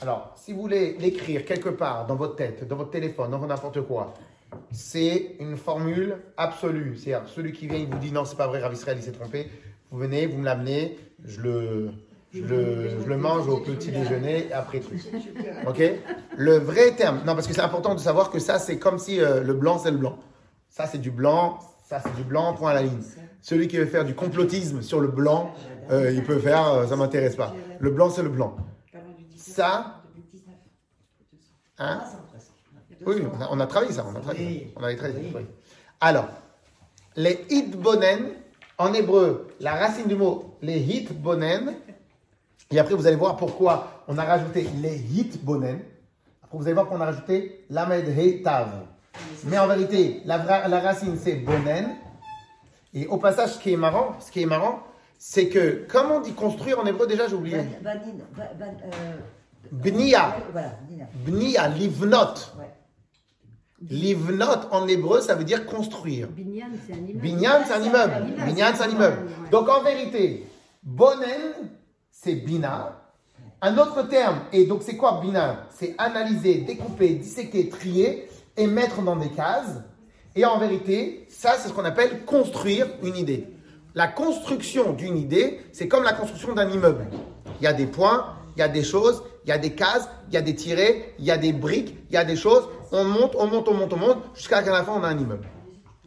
Alors, si vous voulez l'écrire quelque part dans votre tête, dans votre téléphone, dans n'importe quoi, c'est une formule absolue. C'est-à-dire, celui qui vient, il vous dit non, c'est pas vrai, Rav Israël, il s'est trompé. Vous venez, vous me l'amenez, je le, je, le, mange au petit déjeuner après truc. Ok? Le vrai terme, non, parce que c'est important de savoir que ça, c'est comme si euh, le blanc, c'est le blanc. Ça, c'est du blanc, ça, c'est du blanc, point à la ligne. Celui qui veut faire du complotisme sur le blanc, euh, il peut faire, euh, ça m'intéresse pas. Le blanc, c'est le blanc. Ça, hein? Oui, on a, on a travaillé ça, on a travaillé. On avait travaillé. oui. Alors, les hitbonen, en hébreu, la racine du mot, les hitbonen, et après vous allez voir pourquoi on a rajouté les hitbonen. Après vous allez voir qu'on a rajouté lamed he tav. Mais en vérité, la, la racine c'est bonen. Et au passage, ce qui est marrant, ce qui est marrant, c'est que, comme on dit construire en hébreu, déjà j'ai oublié. Banin. ban- euh, Bnia. Voilà. Bnia, livnot. Ouais. Livnot en hébreu, ça veut dire construire. Binyan, c'est un immeuble. Binyan, c'est un immeuble. Binyan, c'est un immeuble. Donc en vérité, bonen, c'est bina. Un autre terme, et donc c'est quoi bina C'est analyser, découper, disséquer, trier et mettre dans des cases. Et en vérité, ça, c'est ce qu'on appelle construire une idée. La construction d'une idée, c'est comme la construction d'un immeuble. Il y a des points, il y a des choses, il y a des cases, il y a des tirets, il y a des briques, il y a des choses. On monte, on monte, on monte, on monte, jusqu'à la fin, on a un immeuble.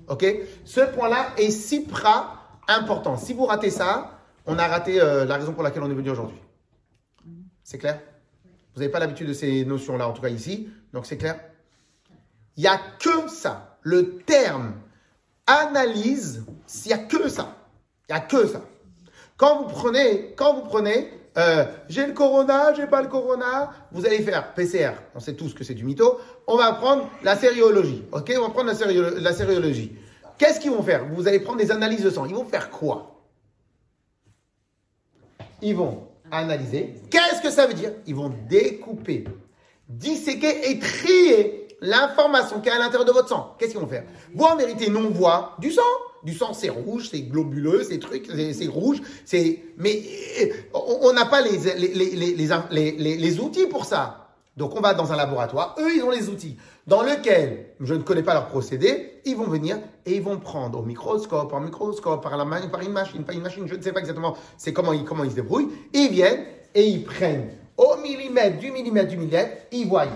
Ok? Ce point-là est si pra important. Si vous ratez ça, on a raté euh, la raison pour laquelle on est venu aujourd'hui. C'est clair? Vous n'avez pas l'habitude de ces notions-là, en tout cas ici. Donc c'est clair? Il n'y a que ça. Le terme analyse, il n'y a que ça. Il n'y a que ça. Quand vous prenez, quand vous prenez, euh, j'ai le corona, j'ai pas le corona, vous allez faire PCR. On sait tous que c'est du mytho. On va prendre la sériologie. Ok, on va prendre la, la sériologie. Qu'est-ce qu'ils vont faire? Vous allez prendre des analyses de sang. Ils vont faire quoi? Ils vont analyser. Qu'est-ce que ça veut dire? Ils vont découper, disséquer et trier l'information qui est à l'intérieur de votre sang. Qu'est-ce qu'ils vont faire? En vérité, nous, on voit du sang. Du sang, c'est rouge, c'est globuleux, c'est truc, c'est rouge, c'est. Mais euh, on n'a pas les, les, les, les- les outils pour ça. Donc, on va dans un laboratoire. Eux, ils ont les outils dans lequel je ne connais pas leur procédé. Ils vont venir et ils vont prendre au microscope, en microscope, par, la, ma- par une machine, par une machine, je ne sais pas exactement c'est comment ils, comment ils se débrouillent. Ils viennent et ils prennent au millimètre, du millimètre, du millimètre, ils voient.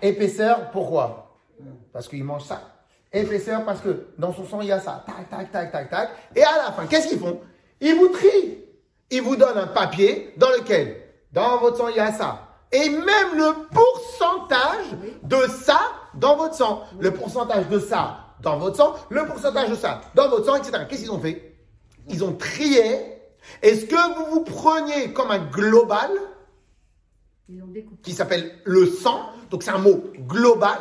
Épaisseur, pourquoi? Parce qu'ils mangent ça. Épaisseur, parce que dans son sang, il y a ça. Tac, tac, tac, tac, tac. Et à la fin, qu'est-ce qu'ils font? Ils vous trient. Ils vous donnent un papier dans lequel, dans votre sang, il y a ça. Et même le pourcentage de ça dans votre sang. Le pourcentage de ça dans votre sang, le pourcentage de ça dans votre sang, etc. Qu'est-ce qu'ils ont fait? Ils ont trié. Est-ce que vous vous preniez comme un global qui s'appelle le sang, donc c'est un mot global.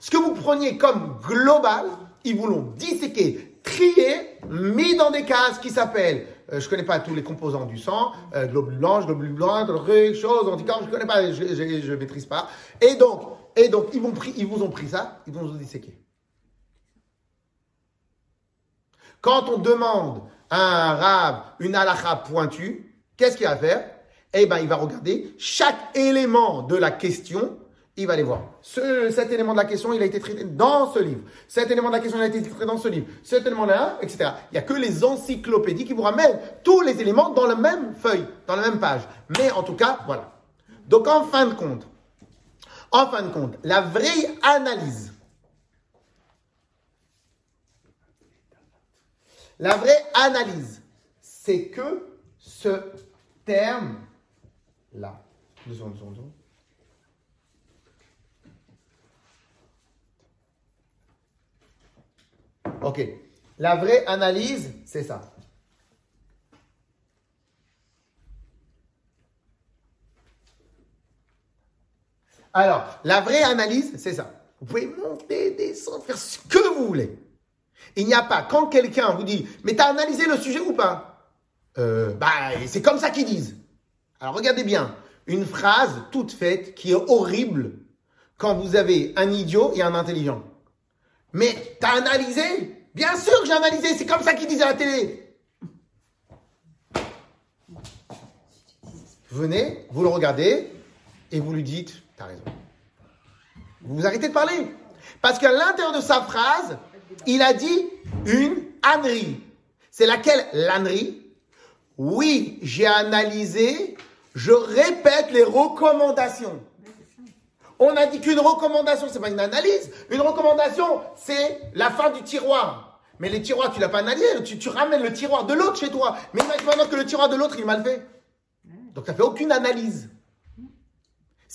Ce que vous preniez comme global, ils vous l'ont disséqué, trié, mis dans des cases qui s'appellent, euh, je connais pas tous les composants du sang, euh, globules blanches, globules blancs, choses, anticorps, je connais pas, je, je maîtrise pas. Et donc, et donc ils vous ont pris ça, ils vont vous disséquer. Quand on demande à un rave une halakha pointue, qu'est-ce qu'il va faire? Eh bien, il va regarder chaque élément de la question, il va les voir. Ce- cet élément de la question, il a été traité dans ce livre. Cet élément de la question, il a été traité dans ce livre. Cet élément-là, etc. Il n'y a que les encyclopédies qui vous ramènent tous les éléments dans la même feuille, dans la même page. Mais en tout cas, voilà. Donc, en fin de compte, en fin de compte, la vraie analyse, La vraie analyse, c'est que ce terme-là, deux secondes, deux. Ok. La vraie analyse, c'est ça. Alors, la vraie analyse, c'est ça. Vous pouvez monter, descendre, faire ce que vous voulez. Il n'y a pas, quand quelqu'un vous dit, mais t'as analysé le sujet ou pas? Euh, Bah, c'est comme ça qu'ils disent. Alors regardez bien, une phrase toute faite qui est horrible quand vous avez un idiot et un intelligent. Mais t'as analysé? Bien sûr que j'ai analysé, c'est comme ça qu'ils disent à la télé. Venez, vous le regardez et vous lui dites, t'as raison. Vous arrêtez de parler. Parce qu'à l'intérieur de sa phrase, il a dit une ânerie. C'est laquelle l'ânerie? Oui, j'ai analysé, je répète les recommandations. On a dit qu'une recommandation, c'est pas une analyse. Une recommandation, c'est la fin du tiroir. Mais les tiroirs, tu l'as pas analysé. Tu, ramènes le tiroir de l'autre chez toi. Mais imagine maintenant que le tiroir de l'autre, il est mal fait. Donc, tu n'as fait aucune analyse.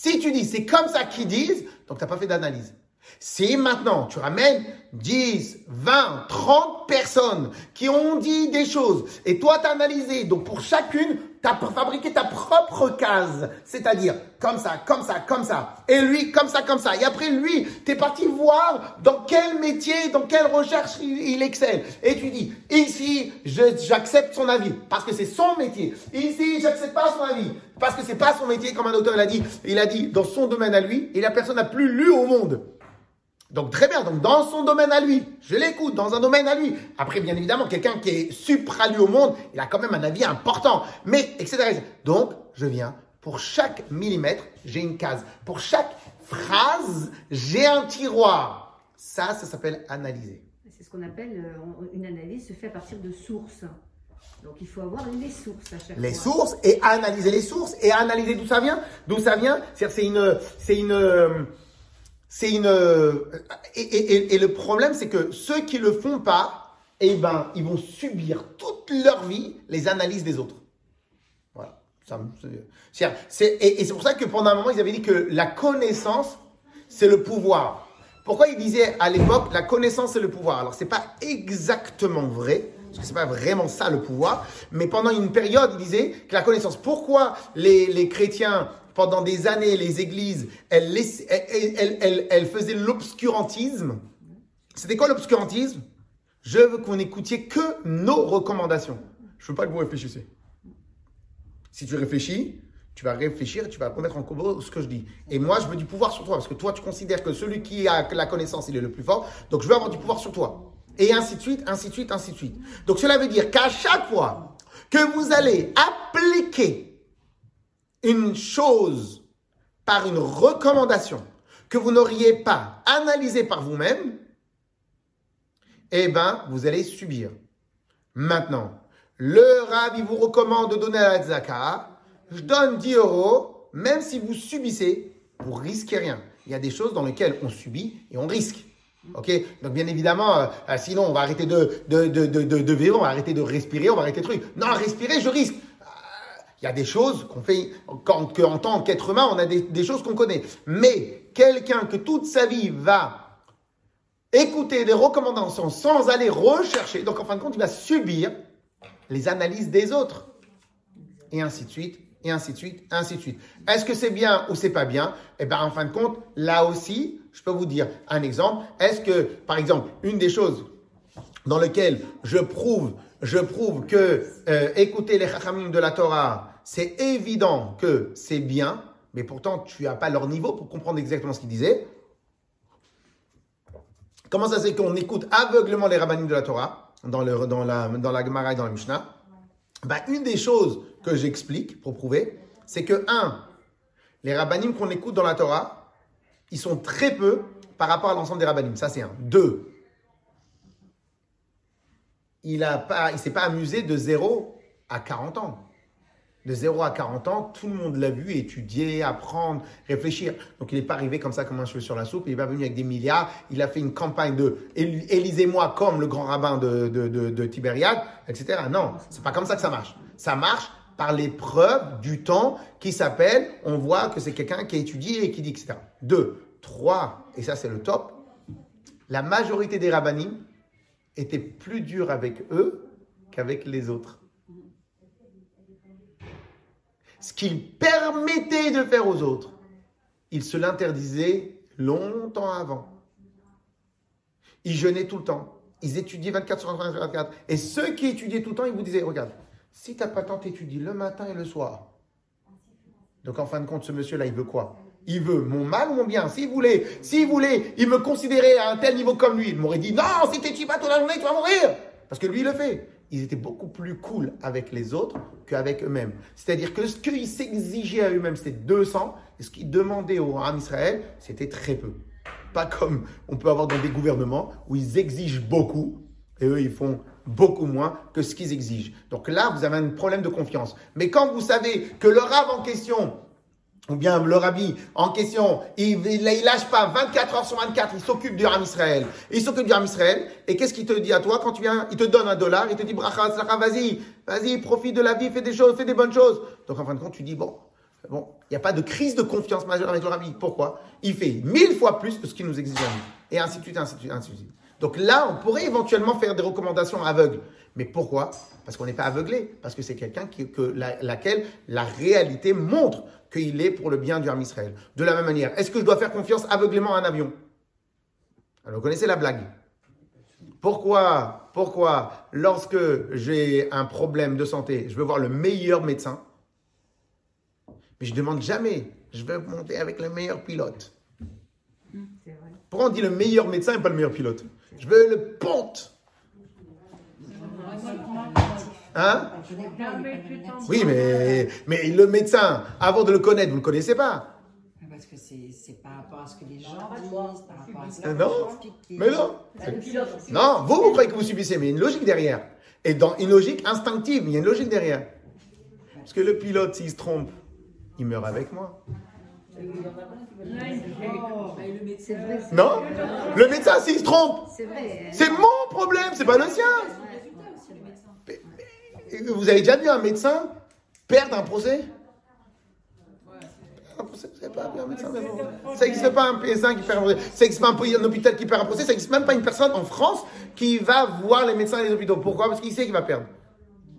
Si tu dis c'est comme ça qu'ils disent, donc tu n'as pas fait d'analyse. Si maintenant tu ramènes 10, 20, 30 personnes qui ont dit des choses et toi tu as analysé, donc pour chacune, tu as fabriqué ta propre case, c'est-à-dire comme ça, comme ça, comme ça, et lui comme ça, comme ça, et après lui, tu es parti voir dans quel métier, dans quelle recherche il, excelle, et tu dis, ici j'accepte son avis. Parce que c'est son métier, ici j'accepte pas son avis. Parce que c'est pas son métier, comme un auteur il a dit, il a dit dans son domaine à lui, et la personne n'a plus lu au monde. Donc très bien, donc dans son domaine à lui, je l'écoute, dans un domaine à lui. Après, bien évidemment, quelqu'un qui est supra lui au monde, il a quand même un avis important. Mais, etc. Donc, je viens, pour chaque millimètre, j'ai une case. Pour chaque phrase, j'ai un tiroir. Ça, ça s'appelle analyser. C'est ce qu'on appelle euh, une analyse se fait à partir de sources. Donc il faut avoir les sources à chaque les fois. sources et analyser les sources et analyser d'où ça vient. D'où ça vient, c'est c'est une, c'est une, c'est une, et, et- et le problème c'est que ceux qui le font pas, eh ben, ils vont subir toute leur vie les analyses des autres. Voilà. C'est- et c'est pour ça que pendant un moment ils avaient dit que la connaissance c'est le pouvoir. Pourquoi ils disaient à l'époque la connaissance c'est le pouvoir? Alors c'est pas exactement vrai. Parce que c'est pas vraiment ça le pouvoir, mais pendant une période, ils disaient que la connaissance. Pourquoi les, les chrétiens, pendant des années, les églises, elles, faisaient l'obscurantisme C'était quoi l'obscurantisme? Je veux vous n'écoutiez que nos recommandations. Je veux pas que vous réfléchissiez. Si tu réfléchis, tu vas réfléchir tu vas remettre en cause ce que je dis. Et moi, je veux du pouvoir sur toi parce que toi, tu considères que celui qui a la connaissance, il est le plus fort. Donc, je veux avoir du pouvoir sur toi. Et ainsi de suite, ainsi de suite, ainsi de suite. Donc, cela veut dire qu'à chaque fois que vous allez appliquer une chose par une recommandation que vous n'auriez pas analysée par vous-même, eh ben, vous allez subir. Maintenant, le Rav, vous recommande de donner à la. Je donne 10 euros, même si vous subissez, vous risquez rien. Il y a des choses dans lesquelles on subit et on risque. Ok? Donc, bien évidemment, euh, euh, sinon, on va arrêter de, de, de, de vivre, on va arrêter de respirer, on va arrêter de trucs. Non, respirer, je risque. Il y a des choses qu'on fait, quand, que, en tant qu'être humain, on a des, choses qu'on connaît. Mais quelqu'un que toute sa vie va écouter des recommandations sans aller rechercher, donc en fin de compte, il va subir les analyses des autres. Et ainsi de suite, et ainsi de suite, ainsi de suite. Est-ce que c'est bien ou c'est pas bien? Eh bien, en fin de compte, là aussi, je peux vous dire un exemple. Est-ce que, par exemple, une des choses dans lesquelles je prouve, je prouve que euh, écouter les chachamim de la Torah, c'est évident que c'est bien, mais pourtant tu n'as pas leur niveau pour comprendre exactement ce qu'ils disaient. Comment ça fait qu'on écoute aveuglement les rabbinim de la Torah dans, la, dans Gemara et dans la Mishnah? Ben, Une des choses que j'explique pour prouver, c'est que, un, les rabbinim qu'on écoute dans la Torah, ils sont très peu par rapport à l'ensemble des rabbinim. Ça, c'est un. Deux, il ne s'est pas amusé de 0 à 40 ans. De 0 à 40 ans, tout le monde l'a vu étudier, apprendre, réfléchir. Donc il n'est pas arrivé comme ça, comme un cheveu sur la soupe. Il n'est pas venu avec des milliards. Il a fait une campagne de Éli- Élisez-moi comme le grand rabbin de, de, de, etc. Non, c'est pas comme ça que ça marche. Ça marche par l'épreuve du temps qui s'appelle, on voit que c'est quelqu'un qui a étudié et qui dit, etc. Deux, trois, et ça c'est le top, la majorité des rabbinim, était plus dur avec eux qu'avec les autres. Ce qu'il permettait de faire aux autres, il se l'interdisait longtemps avant. Ils jeûnaient tout le temps. Ils étudiaient 24 sur 24. Et ceux qui étudiaient tout le temps, ils vous disaient, regarde, si tu n'as pas le matin et le soir. Donc en fin de compte, ce monsieur-là, il veut quoi? Il veut mon mal ou mon bien? S'il voulait, s'il voulait, il me considérait à un tel niveau comme lui, il m'aurait dit, non, si tu pas toute la journée, tu vas mourir. Parce que lui, il le fait. Ils étaient beaucoup plus cool avec les autres qu'avec eux-mêmes. C'est-à-dire que ce qu'ils s'exigeaient à eux-mêmes, c'était 200, et ce qu'ils demandaient au Ram Israël, c'était très peu. Pas comme on peut avoir dans des gouvernements où ils exigent beaucoup et eux ils font beaucoup moins que ce qu'ils exigent. Donc là, vous avez un problème de confiance. Mais quand vous savez que le rab en question, ou bien le rabbi en question, il, il, lâche pas 24 heures sur 24, il s'occupe du Ram Israël. Il s'occupe du Ram Israël. Et qu'est-ce qu'il te dit à toi quand tu viens? Il te donne un dollar, il te dit bracha, vas-y, vas-y, profite de la vie, fais des choses, fais des bonnes choses. Donc en fin de compte, tu dis bon, Bon, il n'y a pas de crise de confiance majeure avec le rabbi. Pourquoi? Il fait mille fois plus que ce qu'il nous exige à nous. Et ainsi de suite, ainsi de suite, ainsi de suite. Donc là, on pourrait éventuellement faire des recommandations aveugles. Mais pourquoi? Parce qu'on n'est pas aveuglé. Parce que c'est quelqu'un que laquelle la réalité montre qu'il est pour le bien du Ham Israël. De la même manière, est-ce que je dois faire confiance aveuglément à un avion? Alors, vous connaissez la blague? Pourquoi, pourquoi, lorsque j'ai un problème de santé, je veux voir le meilleur médecin? Mais je ne demande jamais, je veux monter avec le meilleur pilote. Pourquoi on dit le meilleur médecin et pas le meilleur pilote? Je veux le ponte. Hein? Oui, mais, mais le médecin, avant de le connaître, vous ne le connaissez pas. Parce que c'est par rapport à ce que les gens disent, par rapport à ce que Non, mais non. Non, vous, vous croyez que vous subissez, mais il y a une logique derrière. Et dans une logique instinctive, il y a une logique derrière. Parce que le pilote, s'il se trompe, il meurt avec moi. Non? Le médecin, s'il se trompe, c'est mon problème, c'est pas le sien. Vous avez déjà vu un médecin perdre un procès? Ça n'existe pas un médecin qui perd un procès. Ça n'existe pas un hôpital qui perd un procès. Ça n'existe même pas une personne en France qui va voir les médecins et les hôpitaux. Pourquoi? Parce qu'il sait qu'il va perdre.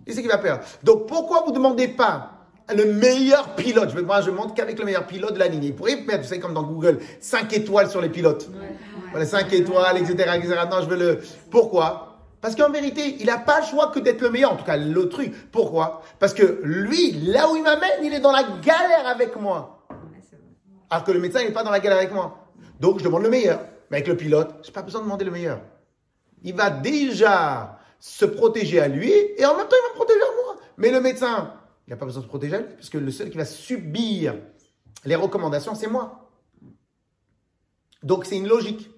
Il sait qu'il va perdre. Donc pourquoi vous ne demandez pas le meilleur pilote. Je, moi, je montre qu'avec le meilleur pilote de la ligne. Il pourrait mettre, vous savez, comme dans Google, 5 étoiles sur les pilotes. Voilà, 5 étoiles, etc., etc. Non, je veux le. Pourquoi? Parce qu'en vérité, il n'a pas le choix que d'être le meilleur. En tout cas, le truc. Pourquoi? Parce que lui, là où il m'amène, il est dans la galère avec moi. Alors que le médecin, il n'est pas dans la galère avec moi. Donc, je demande le meilleur. Mais avec le pilote, je n'ai pas besoin de demander le meilleur. Il va déjà se protéger à lui et en même temps, il va me protéger à moi. Mais le médecin, il n'a pas besoin de se protéger, puisque le seul qui va subir les recommandations, c'est moi. Donc, c'est une logique.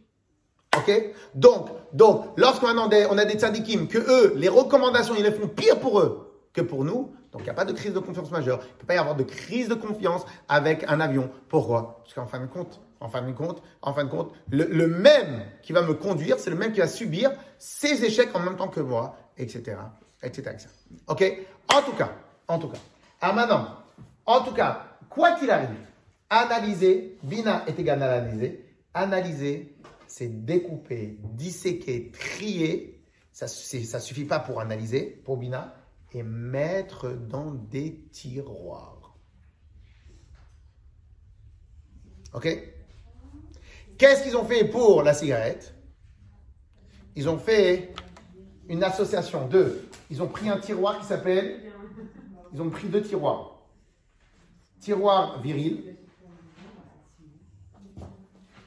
OK? Donc, donc lorsqu'on a des, on des tzadikim, que eux, les recommandations, ils les font pire pour eux que pour nous, donc il n'y a pas de crise de confiance majeure. Il ne peut pas y avoir de crise de confiance avec un avion. Pourquoi? Parce qu'en fin de compte, en fin de compte, en fin de compte, le, le même qui va me conduire, c'est le même qui va subir ses échecs en même temps que moi, etc. etc., etc. OK? En tout cas, en tout cas. Ah maintenant, en tout cas, quoi qu'il arrive, analyser, Bina est égal à analyser. Analyser, c'est découper, disséquer, trier. Ça ne suffit pas pour analyser, pour Bina, et mettre dans des tiroirs. Ok? Qu'est-ce qu'ils ont fait pour la cigarette? Ils ont fait une association de. Ils ont pris un tiroir qui s'appelle ils ont pris deux tiroirs. Tiroir viril.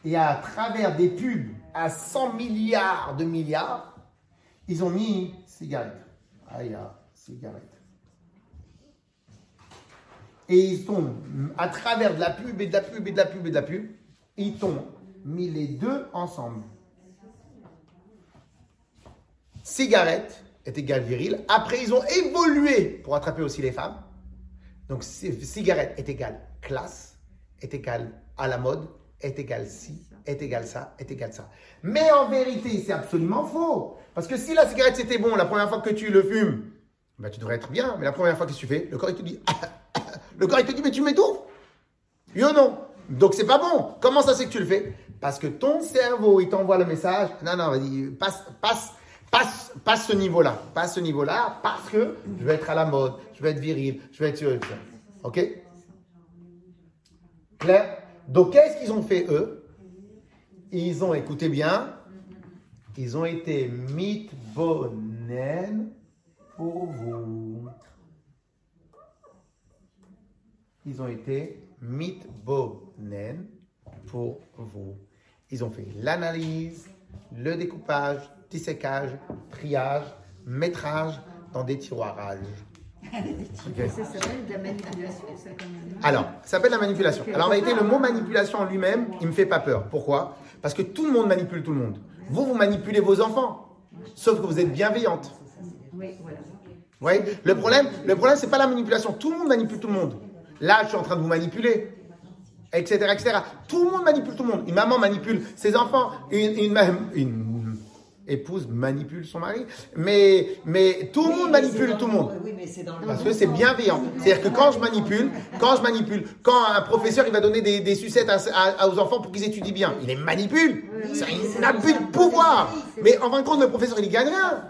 Et à travers des pubs à 100 milliards de milliards, ils ont mis cigarette. Aïe, cigarette. Et ils ont, à travers de la pub et de la pub et de la pub et de la pub, ils ont mis les deux ensemble. Cigarette est égal viril. Après, ils ont évolué pour attraper aussi les femmes. Donc, cigarette est égal classe, est égal à la mode, est égal ci, est égal ça, est égal ça. Mais en vérité, c'est absolument faux. Parce que si la cigarette c'était bon la première fois que tu le fumes, ben, tu devrais être bien. Mais la première fois que tu fais, le corps il te dit, le corps il te dit, mais tu m'étouffes. Oui ou non? Donc c'est pas bon. Comment ça c'est que tu le fais? Parce que ton cerveau il t'envoie le message. Non, non, vas-y, passe, passe Pas, pas ce niveau-là. Pas ce niveau-là parce que je vais être à la mode, je vais être viril, je vais être sur Ok? Claire Donc, qu'est-ce qu'ils ont fait eux? Ils ont, écoutez bien, ils ont été mitbonen pour vous. Ils ont été mitbonen pour vous. Ils ont fait l'analyse, le découpage, dissécage, triage, métrage dans des tiroirages. Ok. Ça s'appelle de la manipulation, ça, quand même. Alors, ça s'appelle la manipulation. Alors, en réalité, le mot manipulation en lui-même, il me fait pas peur. Pourquoi? Parce que tout le monde manipule tout le monde. Vous, vous manipulez vos enfants. Sauf que vous êtes bienveillante. Oui, voilà. Vous voyez? Le problème, le problème, c'est pas la manipulation. Tout le monde manipule tout le monde. Là, je suis en train de vous manipuler. Etc., etc. Tout le monde manipule tout le monde. Une maman manipule ses enfants. Une, une, une épouse manipule son mari. Mais, mais tout le Oui, monde manipule tout le monde. Oui, mais c'est dans le Parce que c'est bienveillant. C'est-à-dire que quand je manipule, quand je manipule, quand un professeur il va donner des, des sucettes à- à- aux enfants pour qu'ils étudient bien, il les manipule. Ça, il n'a plus de pouvoir. Mais en fin de compte, le professeur il gagne rien.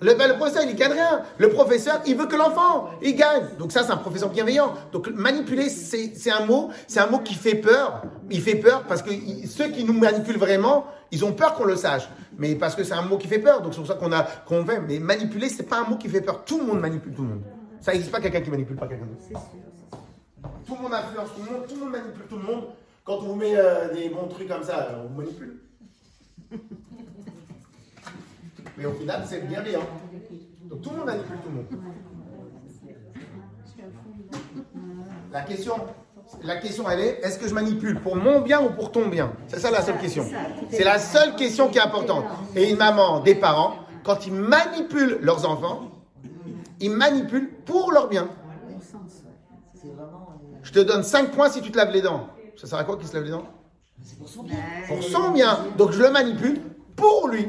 Le, professeur il y gagne rien. Le professeur il veut que l'enfant il gagne. Donc ça c'est un professeur bienveillant. Donc manipuler c'est un mot, c'est un mot qui fait peur. Il fait peur parce que ceux qui nous manipulent vraiment, ils ont peur qu'on le sache. Mais parce que c'est un mot qui fait peur. Donc c'est pour ça qu'on a qu'on. Mais manipuler c'est pas un mot qui fait peur. Tout le monde manipule tout le monde. Ça n'existe pas quelqu'un qui manipule pas quelqu'un d'autre. Tout le monde influence tout le monde, tout le monde manipule tout le monde. Quand on vous met euh, des bons trucs comme ça, on manipule. Mais au final, c'est bienveillant. Donc tout le monde manipule tout le monde. La question, la question elle est, est-ce que je manipule pour mon bien ou pour ton bien? C'est ça la seule question. C'est la seule question qui est importante. Et une maman, des parents, quand ils manipulent leurs enfants, ils manipulent pour leur bien. Je te donne 5 points si tu te laves les dents. Ça sert à quoi qu'il se lave les dents? C'est pour son bien. Pour son bien. Donc je le manipule pour lui.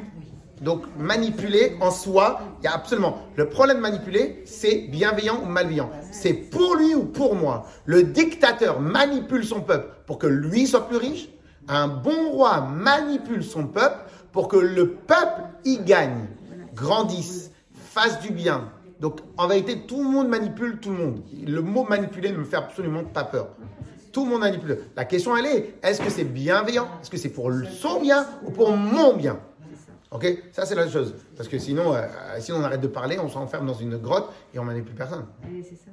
Donc manipuler en soi, il y a absolument. Le problème de manipuler, c'est bienveillant ou malveillant. C'est pour lui ou pour moi. Le dictateur manipule son peuple pour que lui soit plus riche. Un bon roi manipule son peuple pour que le peuple y gagne, grandisse, fasse du bien. Donc en vérité, tout le monde manipule tout le monde. Le mot manipuler ne me fait absolument pas peur. Tout le monde manipule. La question elle est, est-ce que c'est bienveillant? Est-ce que c'est pour son bien ou pour mon bien? Ok? Ça c'est la chose. Parce que sinon, euh, sinon on arrête de parler, on s'enferme dans une grotte et on personne. Oui, c'est ça.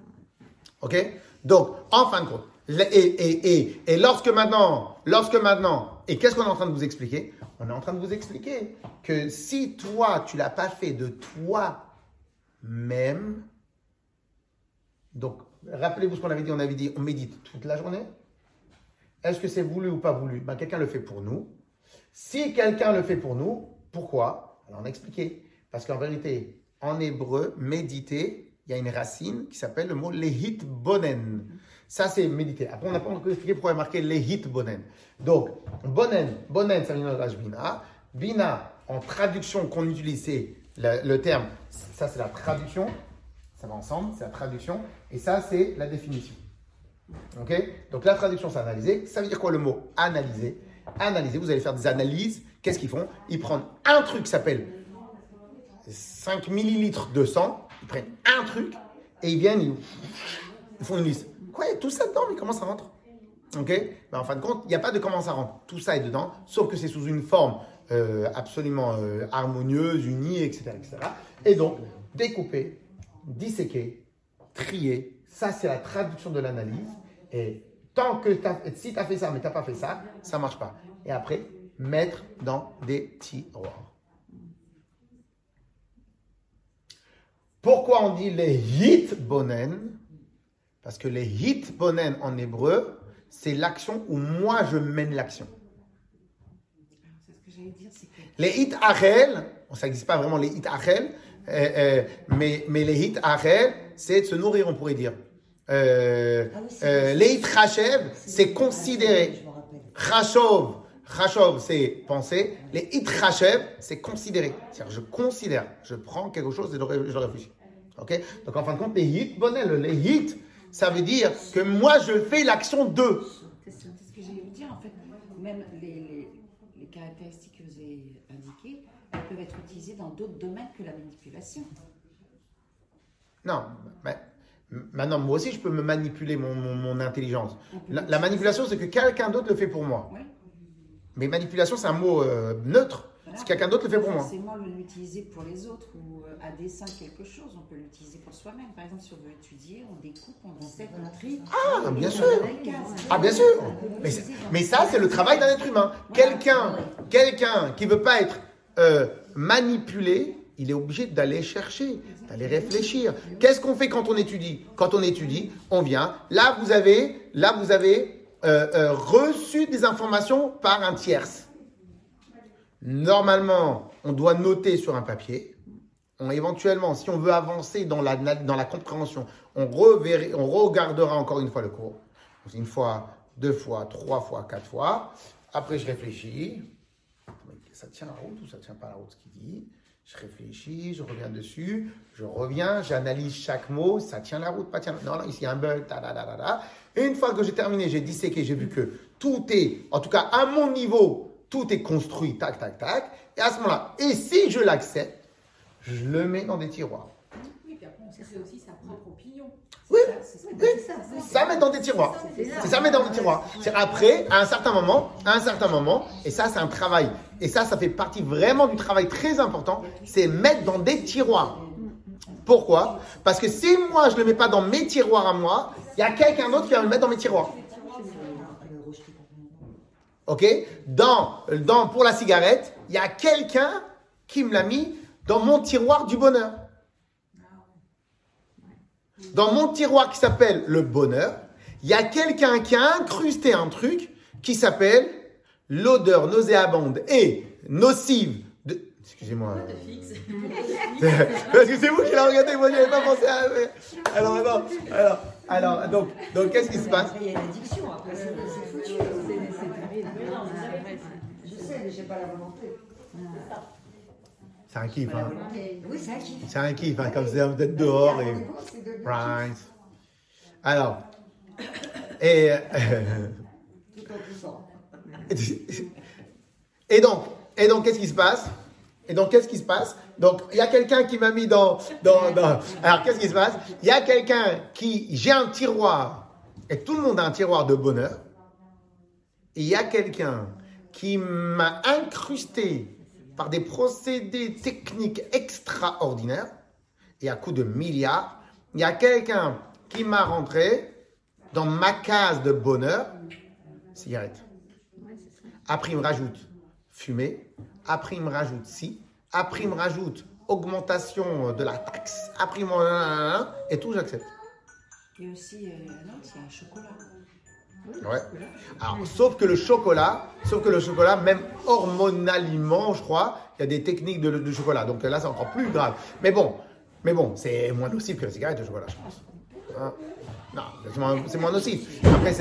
Ok? Donc, en fin de compte, le- et, et, et, et lorsque maintenant, lorsque maintenant, et qu'est-ce qu'on est en train de vous expliquer? On est en train de vous expliquer que si toi, tu l'as pas fait de toi-même, donc rappelez-vous ce qu'on avait dit, on avait dit, on médite toute la journée. Est-ce que c'est voulu ou pas voulu? Ben, Quelqu'un le fait pour nous. Si quelqu'un le fait pour nous, pourquoi? Alors on a expliqué. Parce qu'en vérité, en hébreu, méditer, il y a une racine qui s'appelle le mot lehit bonen. Ça, c'est méditer. Après, on n'a pas encore expliqué pourquoi il est marqué lehit bonen. Donc, bonen, bonen, ça vient de la bina. Bina, en traduction qu'on utilise, c'est le, le terme, ça c'est la traduction, ça va ensemble, c'est la traduction, et ça c'est la définition. Ok? Donc la traduction, c'est analyser. Ça veut dire quoi le mot analyser? Analyser, vous allez faire des analyses. Qu'est-ce qu'ils font? Ils prennent un truc qui s'appelle 5 millilitres de sang. Ils prennent un truc et ils viennent, ils, font une liste. Quoi, il y a tout ça dedans, mais comment ça rentre? Ok? Ben, En fin de compte, il n'y a pas de comment ça rentre. Tout ça est dedans, sauf que c'est sous une forme euh, absolument euh, harmonieuse, unie, etc., etc. Et donc, découper, disséquer, trier, ça c'est la traduction de l'analyse. Et tant que si tu as fait ça, mais tu n'as pas fait ça, ça ne marche pas. Et après, mettre dans des tiroirs. Pourquoi on dit les hit bonen? Parce que les hit bonen en hébreu, c'est l'action où moi je mène l'action. Les hit achel, ça n'existe pas vraiment les hit achel, euh, euh, mais, mais les hit achel, c'est de se nourrir, on pourrait dire. Euh, Ah oui, euh, rachev, c'est rappelle. Rachov, Rachov, c'est penser. Les hit rachev, c'est considérer. C'est-à-dire, je considère, je prends quelque chose et je ré- je réfléchis. Ok? Donc, en fin de compte, les hit bonel, les hit, ça veut dire que moi, je fais l'action de. c'est ce que j'allais vous dire. En fait, même les, les, les caractéristiques que vous avez indiquées, elles peuvent être utilisées dans d'autres domaines que la manipulation. Non, mais maintenant, moi aussi, je peux me manipuler mon, mon- mon intelligence. La, la manipulation, c'est que quelqu'un d'autre le fait pour moi. Ouais. Mais manipulation, c'est un mot euh, neutre. Voilà. Si quelqu'un d'autre le fait pour moi. Forcément l'utiliser pour les autres ou euh, à dessein quelque chose, on peut l'utiliser pour soi-même. Par exemple, si on veut étudier, on découpe, on dissèque, on trie. Ah, bien sûr. Ah, bien sûr. Mais, c'est- mais ça, c'est le travail d'un être humain. Quelqu'un, quelqu'un qui veut pas être euh, manipulé, il est obligé d'aller chercher, d'aller réfléchir. Qu'est-ce qu'on fait quand on étudie? Quand on étudie, on vient. Là, vous avez, là, vous avez euh, euh, reçu des informations par un tierce. Normalement, on doit noter sur un papier. On, éventuellement, si on veut avancer dans la, dans la compréhension, on, reverra- on regardera encore une fois le cours. Une fois, deux fois, trois fois, quatre fois. Après, je réfléchis. Ça tient la route ou ça tient pas la route ce qu'il dit? Je réfléchis, je reviens dessus, je reviens, j'analyse chaque mot, ça tient la route, pas tient. Non, non, ici un bug, ta, ta, ta, ta. Et une fois que j'ai terminé, j'ai disséqué, j'ai vu que tout est, en tout cas à mon niveau, tout est construit, tac, tac, tac. Et à ce moment-là, et si je l'accepte, je le mets dans des tiroirs. Oui, puis après, on sait c'est aussi sa propre opinion. Oui, C'est ça, oui. ça, ça. Ça met dans des tiroirs. C'est ça met dans des tiroirs. C'est après, à un certain moment, à un certain moment, et ça c'est un travail. Et ça, ça fait partie vraiment du travail très important, c'est mettre dans des tiroirs. Pourquoi? Parce que si moi je ne le mets pas dans mes tiroirs à moi, il y a quelqu'un d'autre qui va le mettre dans mes tiroirs. Ok? Dans, dans, Pour la cigarette, il y a quelqu'un qui me l'a mis dans mon tiroir du bonheur. Dans mon tiroir qui s'appelle le bonheur, il y a quelqu'un qui a incrusté un truc qui s'appelle l'odeur nauséabonde et nocive de... Excusez-moi. Parce que c'est vous qui l'avez regardé, moi je n'avais pas pensé à... Alors, non, alors, alors, donc, donc qu'est-ce qui se passe? Il y a une addiction, après, c'est c'est foutu. Je sais, mais j'ai pas la volonté. C'est un kiff, hein. Oui, c'est un kiff. C'est un kiff, hein, comme ça, vous êtes dehors et... Alors, et, euh, et donc, et donc, qu'est-ce qui se passe? Et donc, qu'est-ce qui se passe? Donc, il y a quelqu'un qui m'a mis dans, dans, Alors, qu'est-ce qui se passe? Il y a quelqu'un qui, j'ai un tiroir, et tout le monde a un tiroir de bonheur. Il y a quelqu'un qui m'a incrusté par des procédés techniques extraordinaires, et à coup de milliards, il y a quelqu'un qui m'a rentré dans ma case de bonheur, cigarette. Après, il me rajoute fumée. Après, il me rajoute ci. Après, il me rajoute augmentation de la taxe. Après, il me... Et tout, j'accepte. Il y a aussi, euh, un autre, il y a un chocolat. Ouais. Alors, sauf que le chocolat, sauf que le chocolat, même hormonalement, je crois, il y a des techniques de, de chocolat. Donc là, c'est encore plus grave. Mais bon, mais bon, c'est moins nocif que la cigarette de chocolat, je pense. Hein? Non, c'est moins, nocif. Après,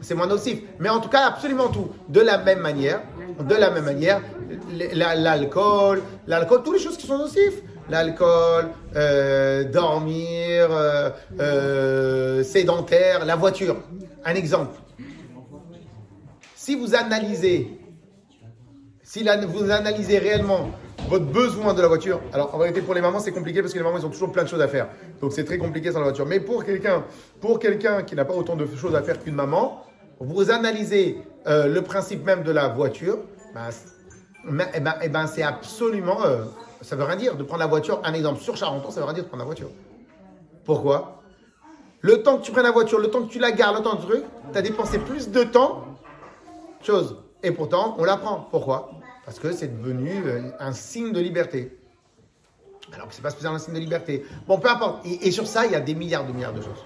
c'est, moins nocif. Mais en tout cas, absolument tout. De la même manière, de la même manière, l'alcool, l'alcool, toutes les choses qui sont nocives. L'alcool, euh, dormir, euh, euh, sédentaire, la voiture. Un exemple. Si vous analysez, si vous analysez réellement votre besoin de la voiture, alors en vérité pour les mamans c'est compliqué parce que les mamans ils ont toujours plein de choses à faire, donc c'est très compliqué sans la voiture. Mais pour quelqu'un, pour quelqu'un qui n'a pas autant de choses à faire qu'une maman, vous analysez euh, le principe même de la voiture, ben, eh ben, eh ben, c'est absolument, euh, ça veut rien dire de prendre la voiture. Un exemple sur Charenton, ça veut rien dire de prendre la voiture. Pourquoi? Le temps que tu prennes la voiture, le temps que tu la gares, le temps de truc, tu as dépensé plus de temps chose. Et pourtant, on la prend. Pourquoi? Parce que c'est devenu euh, un signe de liberté. Alors que c'est pas spécialement un signe de liberté. Bon, peu importe. Et, et sur ça, il y a des milliards de milliards de choses.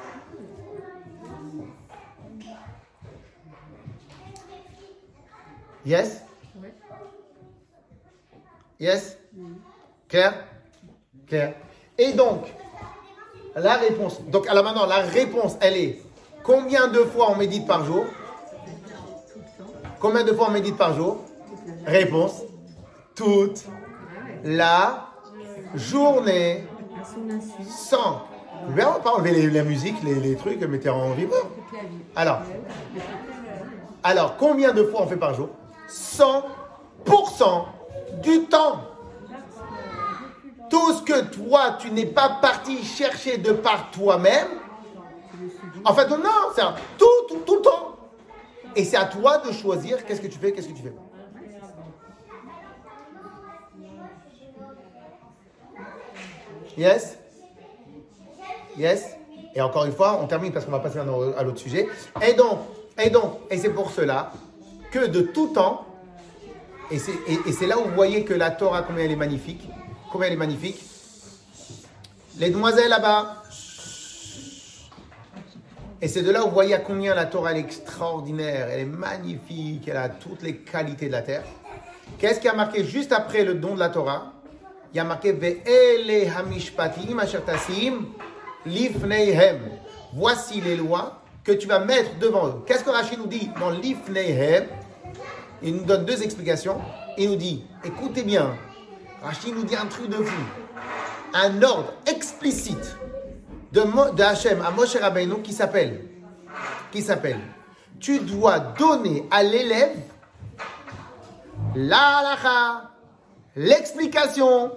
Yes? Yes? Claire Claire. Et donc, la réponse. Donc, alors maintenant, la réponse, elle est combien de fois on médite par jour? Combien de fois on médite par jour? Réponse toute la journée sans. Vous pouvez pas enlever les- la musique, les, les trucs, mettez en vibreur. Alors, alors, combien de fois on fait par jour? 100% du temps. Tout ce que toi, tu n'es pas parti chercher de par toi-même, en fait, non, c'est tout, tout, tout le temps. Et c'est à toi de choisir qu'est-ce que tu fais, qu'est-ce que tu fais pas. Yes Yes Et encore une fois, on termine parce qu'on va passer à l'autre sujet. Et donc, et donc, et c'est pour cela que de tout temps, et c'est là où vous voyez que la Torah, combien elle est magnifique, combien elle est magnifique. Les demoiselles là-bas. Et c'est de là où vous voyez à combien la Torah est extraordinaire, elle est magnifique, elle a toutes les qualités de la terre. Qu'est-ce qui a marqué juste après le don de la Torah? Il y a marqué Ve'ele hamishpatim lifneihem. Voici les lois que tu vas mettre devant eux. Qu'est-ce que Rachid nous dit dans lifneihem? Il nous donne deux explications. Il nous dit, écoutez bien, Rachid nous dit un truc de fou. Un ordre explicite de, Mo- Hachem à Moshe Rabbeinu qui s'appelle, qui s'appelle, tu dois donner à l'élève la l'explication,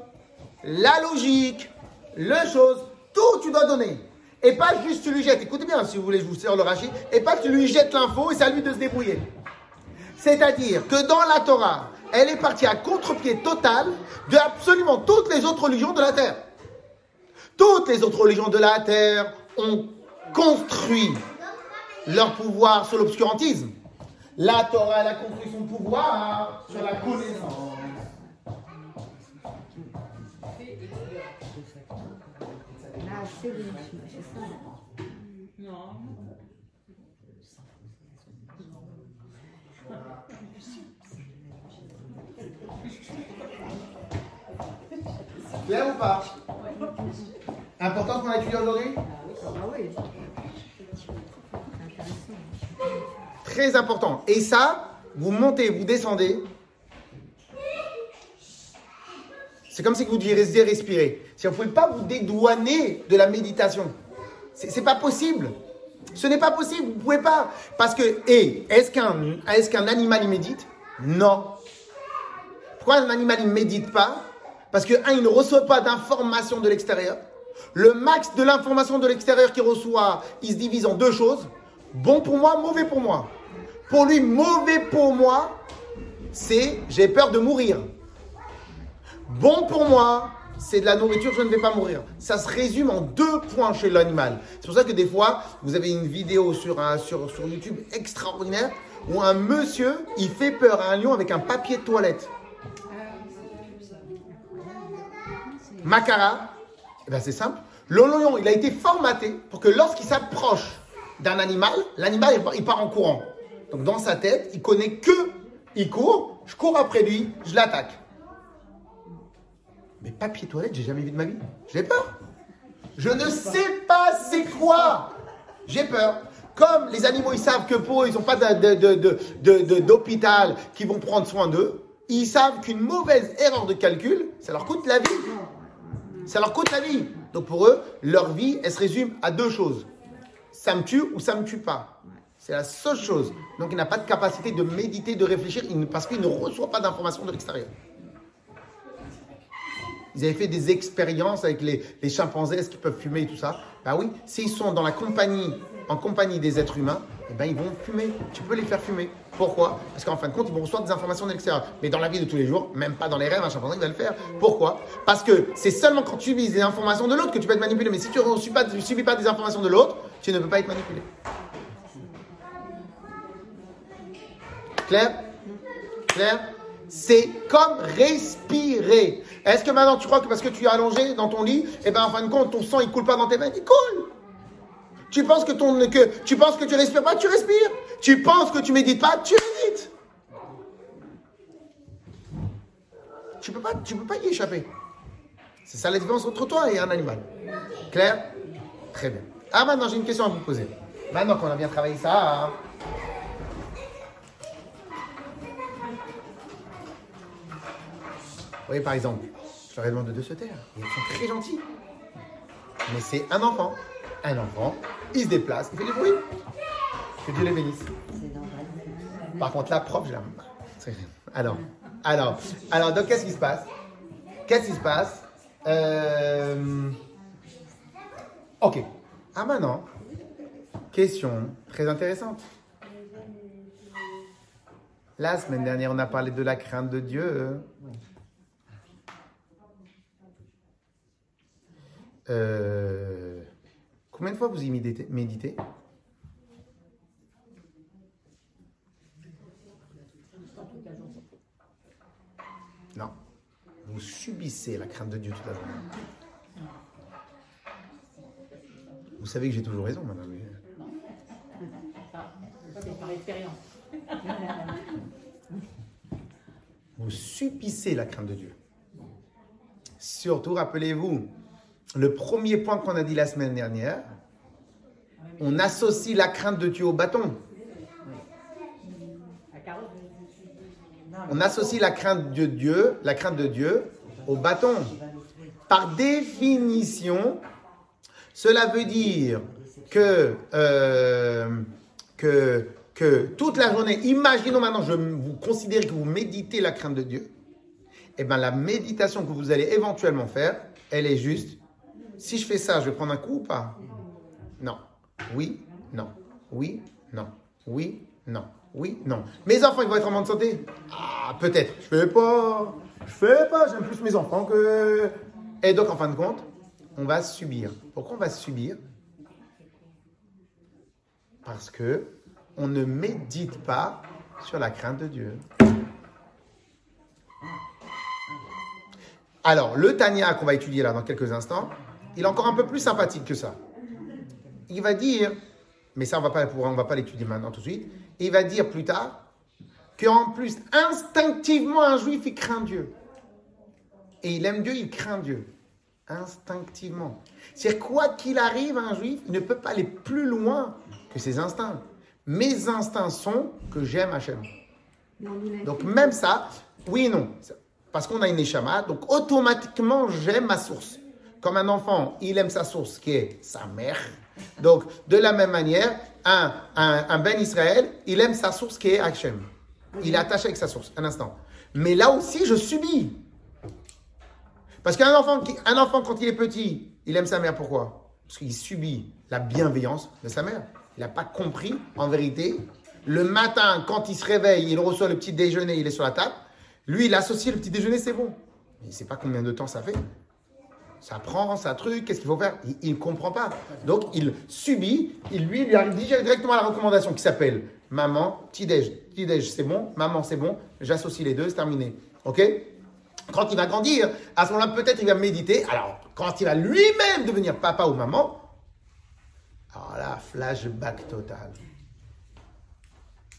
la logique, le chose, tout tu dois donner. Et pas juste tu lui jettes, écoutez bien si vous voulez, je vous sers le rachis, et pas tu lui jettes l'info et c'est à lui de se débrouiller. C'est-à-dire que dans la Torah, elle est partie à contre-pied total de absolument toutes les autres religions de la terre. Toutes les autres religions de la terre ont construit leur pouvoir sur l'obscurantisme. La Torah, elle a construit son pouvoir sur la connaissance. Clair ou pas Important qu'on a étudié aujourd'hui. Très important. Et ça, vous montez, vous descendez. C'est comme si vous deviez respirer. Si vous ne pouvez pas vous dédouaner de la méditation. C'est pas possible. Ce n'est pas possible. Vous ne pouvez pas. Parce que, est-ce qu'un est animal, il médite? Non. Pourquoi un animal, ne médite pas? Parce que, un, il ne reçoit pas d'informations de l'extérieur. Le max de l'information de l'extérieur qu'il reçoit, il se divise en deux choses. Bon pour moi, mauvais pour moi. Pour lui, mauvais pour moi, c'est j'ai peur de mourir. Bon pour moi, c'est de la nourriture, je ne vais pas mourir. Ça se résume en deux points chez l'animal. C'est pour ça que des fois, vous avez une vidéo sur, YouTube extraordinaire où un monsieur, il fait peur à un lion avec un papier de toilette. Macara, eh ben c'est simple. Le lion, il a été formaté pour que lorsqu'il s'approche d'un animal, l'animal, il part en courant. Donc dans sa tête, il connaît que, il court, je cours après lui, je l'attaque. Mais papier toilette, j'ai jamais vu de ma vie. J'ai peur. Je ne sais pas c'est quoi. J'ai peur. Comme les animaux, ils savent que pour eux, ils n'ont pas d'hôpital qui vont prendre soin d'eux, ils savent qu'une mauvaise erreur de calcul, ça leur coûte la vie. Ça leur coûte la vie. Donc pour eux, leur vie, elle se résume à deux choses. Ça me tue ou ça me tue pas. C'est la seule chose. Donc il n'a pas de capacité de méditer, de réfléchir, parce qu'il ne reçoit pas d'informations de l'extérieur. Ils avaient fait des expériences avec les, chimpanzés, est-ce qu'ils peuvent fumer et tout ça? Bah oui, s'ils sont dans la compagnie, en compagnie des êtres humains, eh ben ils vont fumer. Tu peux les faire fumer. Pourquoi? Parce qu'en fin de compte, ils vont recevoir des informations de l'extérieur. Mais dans la vie de tous les jours, même pas dans les rêves, un chimpanzé va le faire. Pourquoi? Parce que c'est seulement quand tu vis des informations de l'autre que tu peux être manipulé. Mais si tu ne subis subis pas des informations de l'autre, tu ne peux pas être manipulé. Claire? Claire? C'est comme respirer. Est-ce que maintenant tu crois que parce que tu es allongé dans ton lit, et ben en fin de compte ton sang il coule pas dans tes veines, il coule. Tu penses que ton que tu penses que tu respires pas, tu respires. Tu penses que tu médites pas, tu médites. Tu peux pas tu peux pas y échapper. C'est ça la différence entre toi et un animal. Claire Très bien. Ah maintenant j'ai une question à vous poser. Maintenant qu'on a bien travaillé ça, hein. Voyez, par exemple, je leur ai demandé de se taire. Ils sont très gentils. Mais c'est un enfant. Un enfant, il se déplace, il fait du bruit. Que Dieu les bénisse. Par contre, la prof, je la. Alors, alors, alors, donc, qu'est-ce qui se passe? Qu'est-ce qui se passe? Euh, Ok. Ah maintenant, question très intéressante. La semaine dernière, on a parlé de la crainte de Dieu. Euh, combien de fois vous y méditez, Non. Vous subissez la crainte de Dieu toute la journée. Vous savez que j'ai toujours raison, madame. C'est par expérience. Vous subissez la crainte de Dieu. Surtout, rappelez-vous, le premier point qu'on a dit la semaine dernière, on associe la crainte de Dieu au bâton. On associe la crainte de Dieu, au bâton. Par définition, cela veut dire que, euh, que, toute la journée, imaginons maintenant, je vous considère que vous méditez la crainte de Dieu, et bien la méditation que vous allez éventuellement faire, elle est juste, si je fais ça, je vais prendre un coup ou pas? Non. Oui, non. Oui, non. Oui, non. Oui, non. Mes enfants, ils vont être en bonne santé? Ah, peut-être. Je fais pas. Je fais pas. J'aime plus mes enfants que. Et donc, en fin de compte, on va subir. Pourquoi on va subir? Parce que on ne médite pas sur la crainte de Dieu. Alors, le Tania qu'on va étudier là dans quelques instants, il est encore un peu plus sympathique que ça. Il va dire, mais ça on va pas on va pas l'étudier maintenant tout de suite. Il va dire plus tard qu'en plus instinctivement un juif il craint Dieu et il aime Dieu, il craint Dieu instinctivement. C'est quoi qu'il arrive un juif, il ne peut pas aller plus loin que ses instincts. Mes instincts sont que j'aime Hachem. Donc même ça, oui et non. Parce qu'on a une échama, donc automatiquement j'aime ma source. Comme un enfant, il aime sa source qui est sa mère. Donc de la même manière, un, un, Ben Israël, il aime sa source qui est Hachem. Il est attaché avec sa source, un instant. Mais là aussi, je subis. Parce qu'un enfant, un enfant, quand il est petit, il aime sa mère. Pourquoi? Parce qu'il subit la bienveillance de sa mère. Il n'a pas compris, en vérité. Le matin, quand il se réveille, il reçoit le petit déjeuner, il est sur la table. Lui, il associe le petit déjeuner, c'est bon. Il ne sait pas combien de temps ça fait. Ça prend, ça truc, qu'est-ce qu'il faut faire? Il ne comprend pas. Donc, il subit, il lui, il lui arrive directement la recommandation qui s'appelle maman, petit déj. Petit déj, c'est bon, maman, c'est bon, j'associe les deux, c'est terminé. Ok? Quand il va grandir, à ce moment-là, peut-être il va méditer. Alors, quand il va lui-même devenir papa ou maman, alors là, flashback total.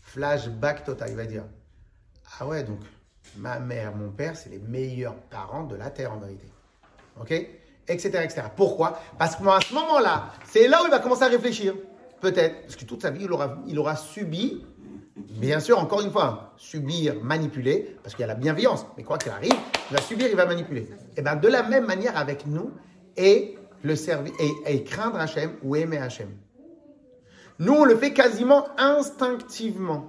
Flashback total, il va dire Ah ouais, donc ma mère, mon père, c'est les meilleurs parents de la terre en vérité. Ok? Etc. etc. Pourquoi? Parce qu'à ce moment-là, c'est là où il va commencer à réfléchir. Peut-être. Parce que toute sa vie, il aura, subi, bien sûr, encore une fois, subir, manipuler, parce qu'il y a la bienveillance. Mais quoi qu'il arrive, il va subir, il va manipuler. Et bien, de la même manière avec nous, et le servir, et, craindre Hachem ou aimer Hachem. Nous, on le fait quasiment instinctivement.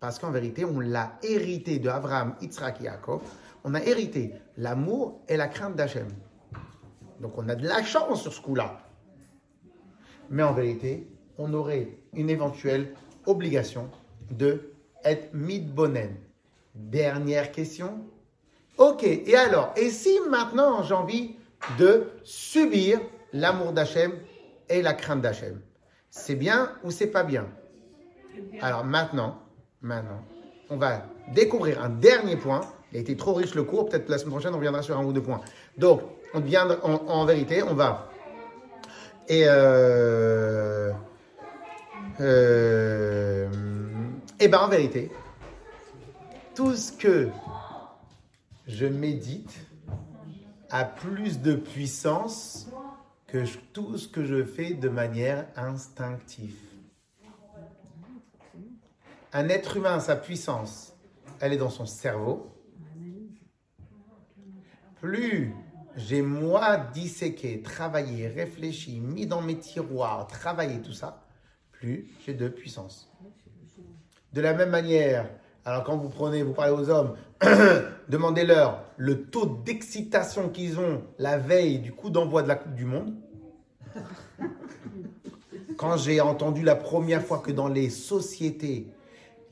Parce qu'en vérité, on l'a hérité de Abraham, Yitzhak Yaakov. On a hérité l'amour et la crainte d'Hachem. Donc on a de la chance sur ce coup-là. Mais en vérité, on aurait une éventuelle obligation de être midbonen. Dernière question. Ok, et alors, et si maintenant j'ai envie de subir l'amour d'Hachem et la crainte d'Hachem C'est bien ou c'est pas bien Alors maintenant, maintenant, on va découvrir un dernier point. Il a été trop riche le cours, peut-être la semaine prochaine on reviendra sur un ou deux points. Donc, on viendra, en, vérité, on va. Et euh, euh, et ben en vérité, tout ce que je médite a plus de puissance que tout ce que je fais de manière instinctive. Un être humain, sa puissance, elle est dans son cerveau. Plus j'ai moi disséqué, travaillé, réfléchi, mis dans mes tiroirs, travaillé tout ça, plus j'ai de puissance. De la même manière, Alors quand vous prenez, vous parlez aux hommes, demandez-leur le taux d'excitation qu'ils ont la veille du coup d'envoi de la Coupe du Monde. Quand j'ai entendu la première fois que dans les sociétés,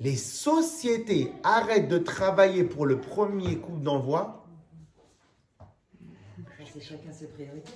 les sociétés arrêtent de travailler pour le premier coup d'envoi, C'est chacun ses priorités.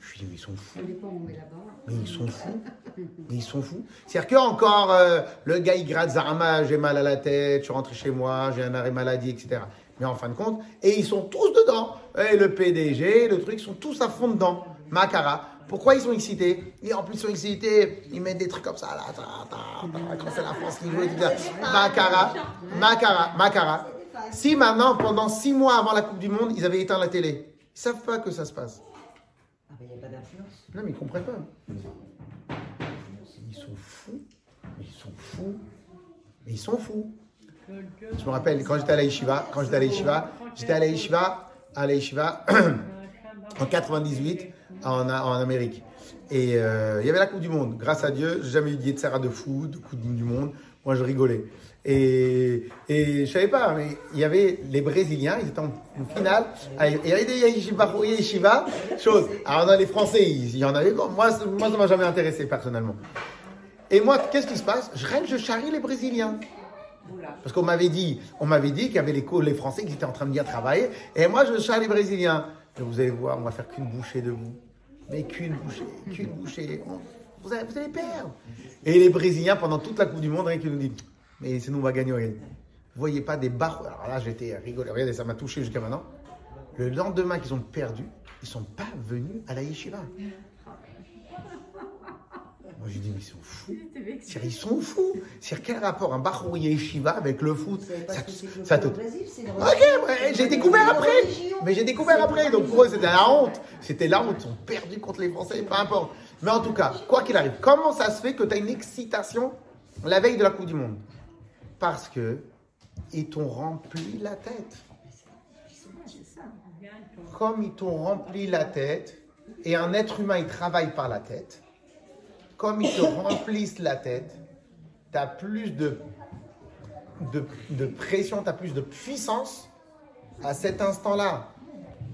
je suis dit, mais ils sont fous. Ça dépend où on est là-bas. Mais ils sont fous. Mais ils sont fous. C'est-à-dire que encore euh, le gars il gratte Zarama, j'ai mal à la tête, je suis rentré chez moi, j'ai un arrêt maladie, etc. Mais en fin de compte, et ils sont tous dedans. Et le PDG, le truc, ils sont tous à fond dedans. Makara. Pourquoi ils sont excités? Et en plus, ils sont excités, ils mettent des trucs comme ça, là, ta, ta, ta, quand c'est la France qui joue, etc. Makara, Makara, Makara. Si maintenant, pendant six mois avant la Coupe du Monde, ils avaient éteint la télé, ils savent pas que ça se passe. Ah, ben, il n'y a pas d'influence. Non, mais ils comprennent pas. Ils sont fous. Mais Ils sont fous. Mais ils sont fous. Je me rappelle, quand j'étais à la Yeshiva, quand j'étais à la Yeshiva, j'étais à la Yeshiva, à la Yeshiva, en 98, en, en Amérique. Et euh, il y avait la Coupe du Monde. Grâce à Dieu, j'ai jamais eu de de foot, de Coupe du Monde. Moi, je rigolais. Et, et je savais pas, mais il y avait les Brésiliens, ils étaient en finale. Il y avait des chose. Alors, dans les Français, il y en avait. Bon, moi, moi, ça m'a jamais intéressé, personnellement. Et moi, qu'est-ce qui se passe? Je règne, je charrie les Brésiliens. Parce qu'on m'avait dit, on m'avait dit qu'il y avait les, Français qui étaient en train de bien travailler. Et moi, je charrie les Brésiliens. Vous allez voir, on va faire qu'une bouchée de vous. Mais qu'une bouchée, qu'une bouchée. Vous allez perdre. Et les Brésiliens, pendant toute la Coupe du Monde, rien qu'ils nous disent, mais nous, on va gagner. Vous voyez pas des barres. Alors là, j'étais rigolé. Regardez, ça m'a touché jusqu'à maintenant. Le lendemain qu'ils ont perdu, ils sont pas venus à la yeshiva. Moi, j'ai dit, mais ils sont fous. Ils sont fous. C'est quel rapport un Bahou Yeshiva avec le foot? Ça, que te- Brésil, Ok, j'ai découvert après. Mais j'ai découvert après. Donc pour eux, c'était la honte. C'était la honte. Ils ont perdu contre les Français, peu importe. Mais en tout cas, quoi qu'il arrive, comment ça se fait que tu as une excitation la veille de la Coupe du Monde? Parce que ils t'ont rempli la tête. Comme ils t'ont rempli la tête, et un être humain, il travaille par la tête, comme ils te remplissent la tête, tu as plus de, de, de pression, tu as plus de puissance à cet instant-là.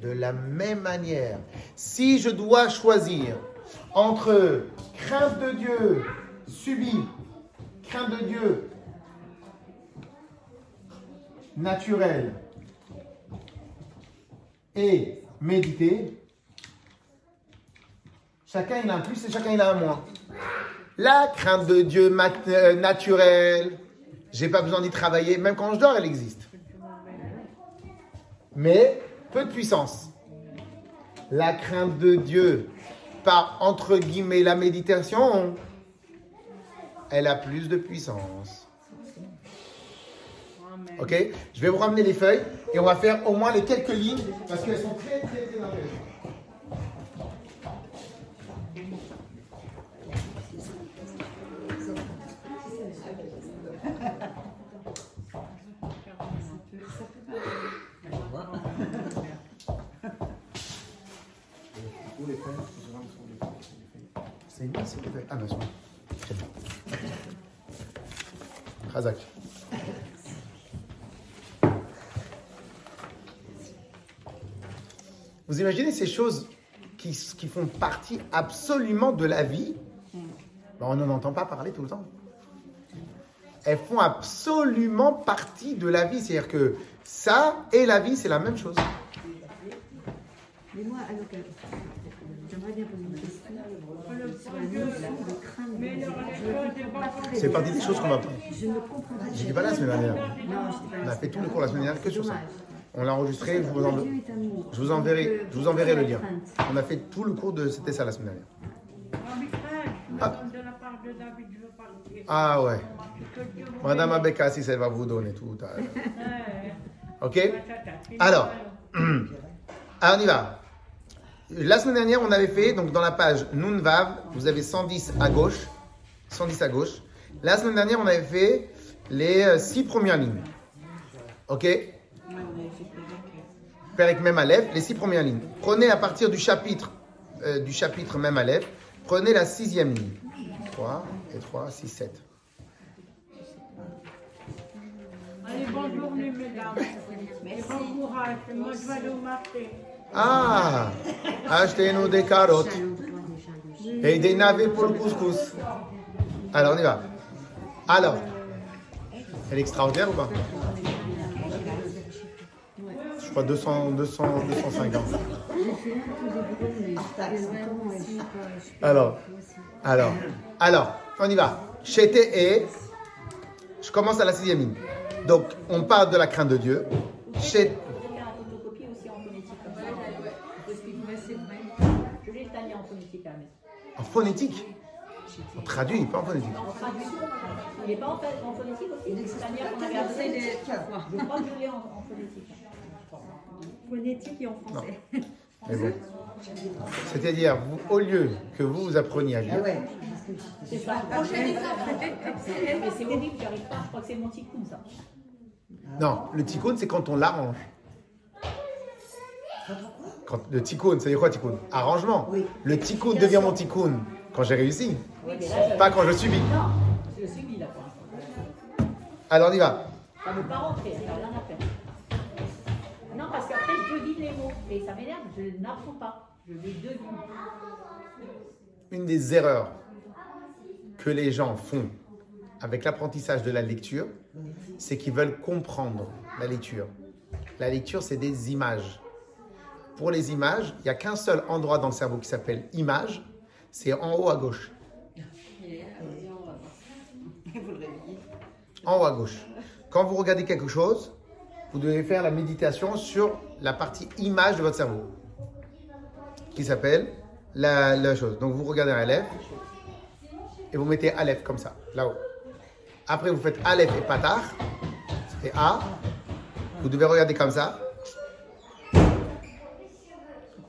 De la même manière, si je dois choisir entre crainte de Dieu subie, crainte de Dieu naturelle et méditer, chacun il a un plus et chacun il a un moins. La crainte de Dieu euh, naturelle, j'ai pas besoin d'y travailler, même quand je dors, elle existe. Mais peu de puissance. La crainte de Dieu, par entre guillemets la méditation, elle a plus de puissance. Ok? Je vais vous ramener les feuilles et on va faire au moins les quelques lignes parce qu'elles sont très très très intéressantes. Bien. Ah, c'est bon. Très bien. Razak. Vous imaginez ces choses qui, qui font partie absolument de la vie? Ben, On n'en entend pas parler tout le temps. Elles font absolument partie de la vie. C'est-à-dire que ça et la vie, c'est la même chose. Mais moi, alors, euh, j'aimerais bien poser une question sur de pas C'est partie des choses qu'on va Je ne comprends pas. J'étais pas la semaine dernière. Non, pas On a fait tout le cours la semaine dernière que sur ça. On l'a enregistré, je vous, en- je enverrai, je vous enverrai le lien. On a fait tout le cours de, c'était ça la semaine dernière. Ah. Ah ouais. Madame. Abeka, si elle va vous donner tout. Ok. Alors, alors on y va. La semaine dernière, on avait fait, donc dans la page Nunvav, vous avez 110 à gauche. 110 à gauche. La semaine dernière, on avait fait les euh, six premières lignes. Ok Perek même Aleph, les six premières lignes. Prenez à partir du chapitre, euh, du chapitre même Aleph, prenez la sixième ligne. 3 et 3, 6, 7. Allez, bonne journée, mesdames. Et bon courage. Moi, je vais aller au marché. Ah, achetez-nous des carottes et des navets pour le couscous. Alors, on y va. Alors, elle est extraordinaire ou pas? Crois 200, 200, 250. Alors, alors, alors, on y va. Chété et je commence à la sixième ligne. Donc, on parle de la crainte de Dieu. Chez, en phonétique phonétique. On traduit, pas en phonétique. En traduction, il n'est pas en, phonétique aussi C'est-à-dire qu'on avait appris des... Je crois que je l'ai en, en phonétique. Phonétique et en français. Mais bon. C'est-à-dire, vous- au lieu que vous vous appreniez à Ah lire, ouais. C'est ça. Mais c'est horrible, j'arrive pas. Je crois que c'est mon ticoun, ça. non, le tikkun, c'est quand on l'arrange. Quand, le tikkun, c'est quoi tikkun Arrangement. Oui. Le tikkun devient mon tikkun quand j'ai réussi, Oui, mais là, ça... pas quand je subis. Non, je le suis là pour l'instant. Alors on y va. Ça ne veut pas rentrer, ça n'a rien à faire. Les mots. Et ça m'énerve, je n'apprends pas. Je les devine. Une des erreurs que les gens font avec l'apprentissage de la lecture, c'est qu'ils veulent comprendre la lecture. La lecture, c'est des images. Pour les images, il n'y a qu'un seul endroit dans le cerveau qui s'appelle image, c'est en haut à gauche. En haut à gauche. Quand vous regardez quelque chose, vous devez faire la méditation sur la partie image de votre cerveau, qui s'appelle la, chose. Donc vous regardez élève et vous mettez Aleph comme ça, là-haut. Après, vous faites Aleph et Patar, fait A. Vous devez regarder comme ça.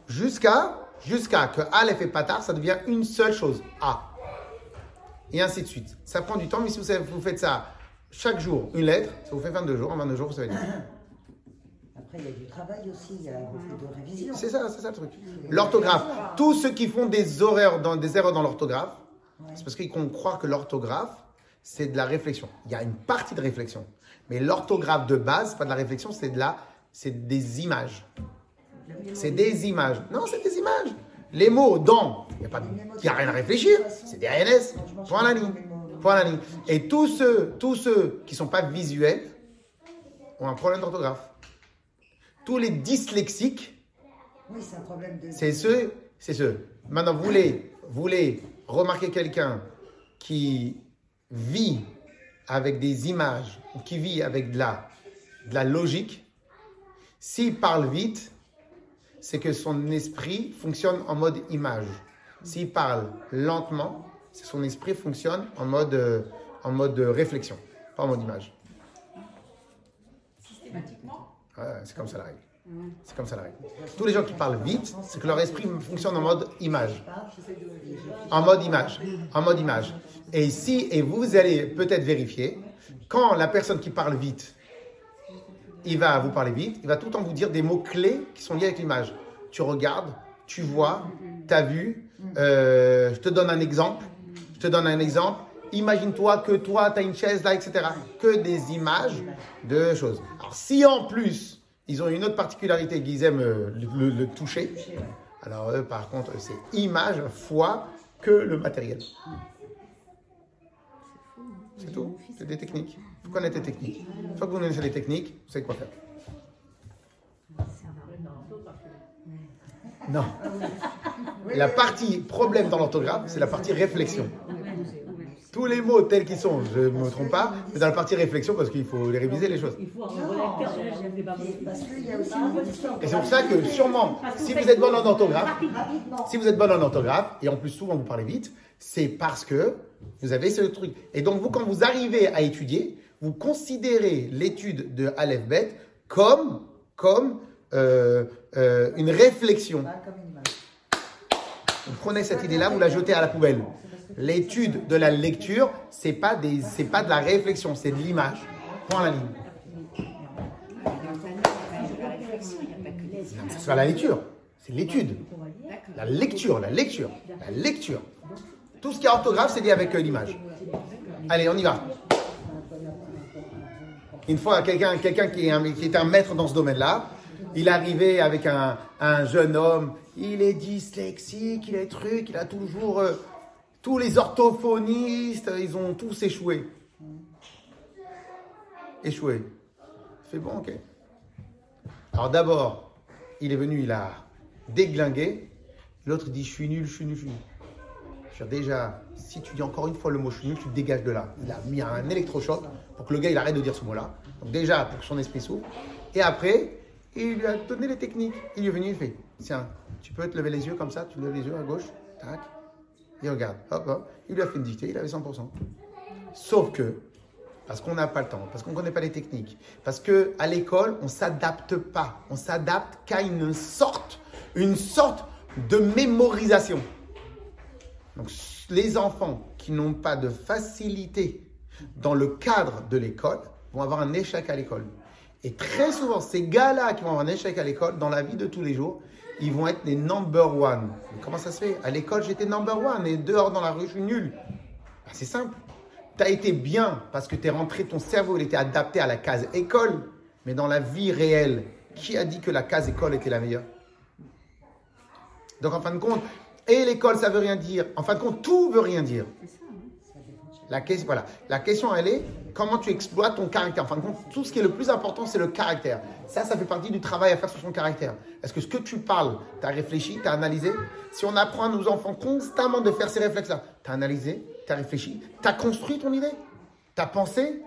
Jusqu'à jusqu'à que Aleph et Patar, ça devient une seule chose, A. Et ainsi de suite. Ça prend du temps, mais si vous, vous faites ça chaque jour, une lettre, ça vous fait 22 jours. En 22 jours, vous savez. Après, il y a du travail aussi, il y a beaucoup de révision. C'est ça, c'est ça le truc. L'orthographe. Tous ceux qui font des erreurs dans, des erreurs dans l'orthographe, c'est parce qu'ils croient que l'orthographe, c'est de la réflexion. Il y a une partie de réflexion. Mais l'orthographe de base, pas de la réflexion, c'est de la, c'est des images. C'est des images. Non, c'est des images. Les mots dans, il n'y a, pas y a rien à réfléchir. C'est des ANS. Point à la ligne. Point à la ligne. Et tous ceux, tous ceux qui sont pas visuels ont un problème d'orthographe. Tous les dyslexiques, Oui, c'est un problème de. c'est ceux, c'est ceux. Maintenant, vous voulez, vous voulez remarquer quelqu'un qui vit avec des images, ou qui vit avec de la, de la logique. S'il parle vite, c'est que son esprit fonctionne en mode image. S'il parle lentement, c'est que son esprit fonctionne en mode, en mode réflexion, pas en mode image. Systématiquement. C'est comme ça la règle. C'est comme ça la règle. Tous les gens qui parlent vite, c'est que leur esprit fonctionne en mode image. En mode image. En mode image. Et ici, et vous allez peut-être vérifier, quand la personne qui parle vite, il va vous parler vite, il va tout le temps vous dire des mots clés qui sont liés avec l'image. Tu regardes, tu vois, tu as vu, euh, je te donne un exemple, je te donne un exemple, imagine-toi que toi, tu as une chaise là, etc. Que des images de choses. Alors si en plus, ils ont une autre particularité qu'ils aiment euh, le, le- toucher, alors eux, par contre, c'est image fois que le matériel. C'est tout. C'est des techniques. Faut connaître les techniques. Une fois que vous connaissez les techniques, vous savez quoi faire. Non. La partie problème dans l'orthographe, c'est la partie réflexion. Tous les mots tels qu'ils sont, je ne me trompe pas, mais dans la partie réflexion, parce qu'il faut les réviser les choses. Il faut un relecteur, je ne vais pas Parce qu'il y a aussi une histoire. Et c'est pour ça que sûrement, si vous êtes bon en orthographe, si vous êtes bon en orthographe, et en plus souvent vous parlez vite, c'est parce que vous avez ce truc. Et donc vous, quand vous arrivez à étudier, vous considérez l'étude de Aleph Bet comme, comme euh, euh, une réflexion. Vous prenez cette idée-là, vous la jetez à la poubelle. L'étude de la lecture, c'est pas pas de la réflexion, c'est de l'image. Point la ligne. C'est pas la lecture, c'est l'étude. La lecture, la lecture, la lecture. Tout ce qui est orthographe, c'est lié avec euh, l'image. Allez, on y va. Une fois, quelqu'un quelqu'un qui, est un- maître dans ce domaine-là, il arrivait avec un, un jeune homme, il est dyslexique, il est truc, il a toujours... euh, tous les orthophonistes, ils ont tous échoué. Échoué. Fait bon, ok. Alors d'abord, il est venu, il a déglingué. L'autre dit, je suis nul, je suis nul, je suis nul. Je veux déjà, si tu dis encore une fois le mot je suis nul, tu te dégages de là. Il a mis un électrochoc pour que le gars il arrête de dire ce mot-là. Donc déjà, pour que son esprit s'ouvre. Et après, il lui a donné les techniques. Il est venu, il fait, tiens, tu peux te lever les yeux comme ça, tu lèves les yeux à gauche, tac. Il regarde, hop. Il lui a fait une dictée, il avait 100%. Sauf que, parce qu'on n'a pas le temps, parce qu'on ne connaît pas les techniques, parce que à l'école, on s'adapte pas. On s'adapte qu'à une sorte, une sorte de mémorisation. Donc, les enfants qui n'ont pas de facilité dans le cadre de l'école vont avoir un échec à l'école. Et très souvent, ces gars-là qui vont avoir un échec à l'école, dans la vie de tous les jours, ils vont être les number one. Mais comment ça se fait? À l'école, j'étais number one et dehors dans la rue, je suis nul. Ben, c'est simple. Tu as été bien parce que tu es rentré, ton cerveau il était adapté à la case école. Mais dans la vie réelle, qui a dit que la case école était la meilleure? Donc en fin de compte, et l'école, ça veut rien dire. En fin de compte, tout veut rien dire. La question, elle est comment tu exploites ton caractère? En fin de compte, tout ce qui est le plus important, c'est le caractère. Ça, ça fait partie du travail à faire sur son caractère. Est-ce que ce que tu parles, tu as réfléchi, tu as analysé? Si on apprend à nos enfants constamment de faire ces réflexes-là, tu as analysé, tu as réfléchi, tu as construit ton idée? Tu as pensé?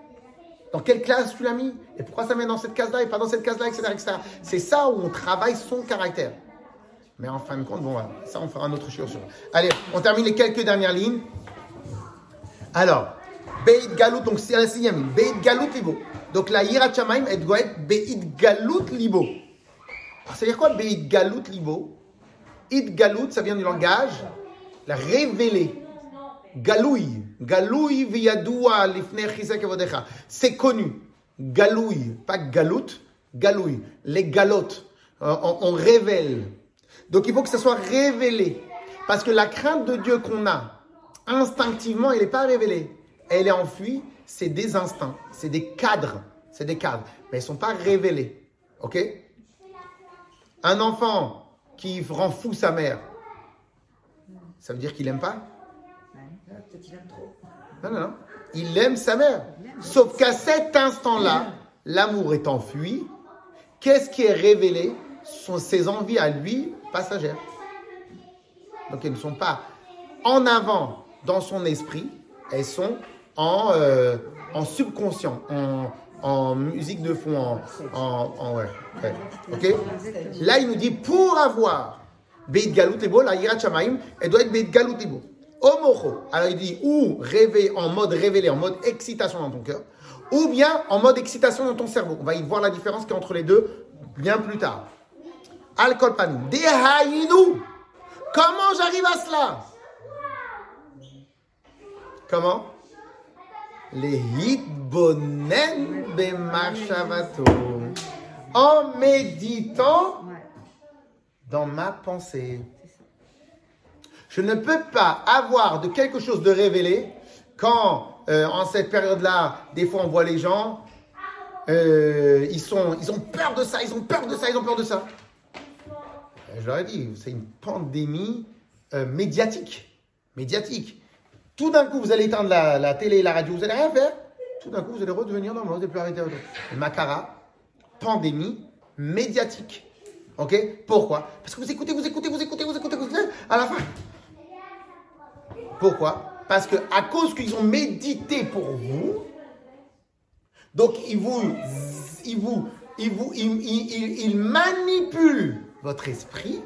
Dans quelle classe tu l'as mis? Et pourquoi ça met dans cette case-là et pas dans cette case-là, etc. C'est ça où on travaille son caractère. Mais en fin de compte, bon, ça, on fera un autre chiot sur. Allez, on termine les quelques dernières lignes. Alors, Beit Galout, donc c'est sixième ligne. Beit Galout Libo. Donc la Yirat Shamaim, elle doit être Beit Galout Libo. Ça veut dire quoi Beit Galout Libo? It Galout, ça vient du langage, la révélé. Galoui. Galoui viyadoua lifnei chizek avodecha. C'est connu. Galoui, pas galout, galoui. Les galotes, Euh, on, on révèle. Donc il faut que ça soit révélé. Parce que la crainte de Dieu qu'on a, instinctivement, elle n'est pas révélée. Elle est enfuie, c'est des instincts, c'est des cadres, c'est des cadres, mais ils ne sont pas révélés. Ok? Un enfant qui rend fou sa mère, ça veut dire qu'il n'aime pas? Ah, Peut-être il aime trop. Non, non, non. Il aime sa mère. Sauf qu'à cet instant-là, l'amour est enfui. Qu'est-ce qui est révélé? Ce sont ses envies à lui passagères. Donc elles ne sont pas en avant dans son esprit, elles sont en, euh, en subconscient, en, en musique de fond, en, en, ouais, ouais. Ok? Là, il nous dit pour avoir Beit Galut Libo, la Yirat Shamaim, elle doit être Beit Galut. Omocho. Alors il dit ou rêver en mode révélé, en mode excitation dans ton cœur, ou bien en mode excitation dans ton cerveau. On va y voir la différence qu'il y a entre les deux bien plus tard. Alcool. Dehaïnou. Comment j'arrive à cela? Comment? Les hitbonen bemachavato. En méditant dans ma pensée. Je ne peux pas avoir de quelque chose de révélé quand, euh, en cette période-là, des fois on voit les gens, euh, ils, ont peur de ça, ils ont peur de ça, ils ont peur de ça. Euh, Je leur ai dit, c'est une pandémie médiatique. Médiatique. Tout d'un coup, vous allez éteindre la, la télé et la radio, vous allez rien faire. Tout d'un coup, vous allez redevenir normal, vous n'allez plus arrêter. Et Macara, pandémie médiatique. Ok? Pourquoi? Parce que vous écoutez, vous écoutez, vous écoutez, vous écoutez, vous écoutez, à la fin. Pourquoi? Parce que à cause qu'ils ont médité pour vous, donc ils vous, ils vous, ils vous, ils, ils- ils- manipulent votre esprit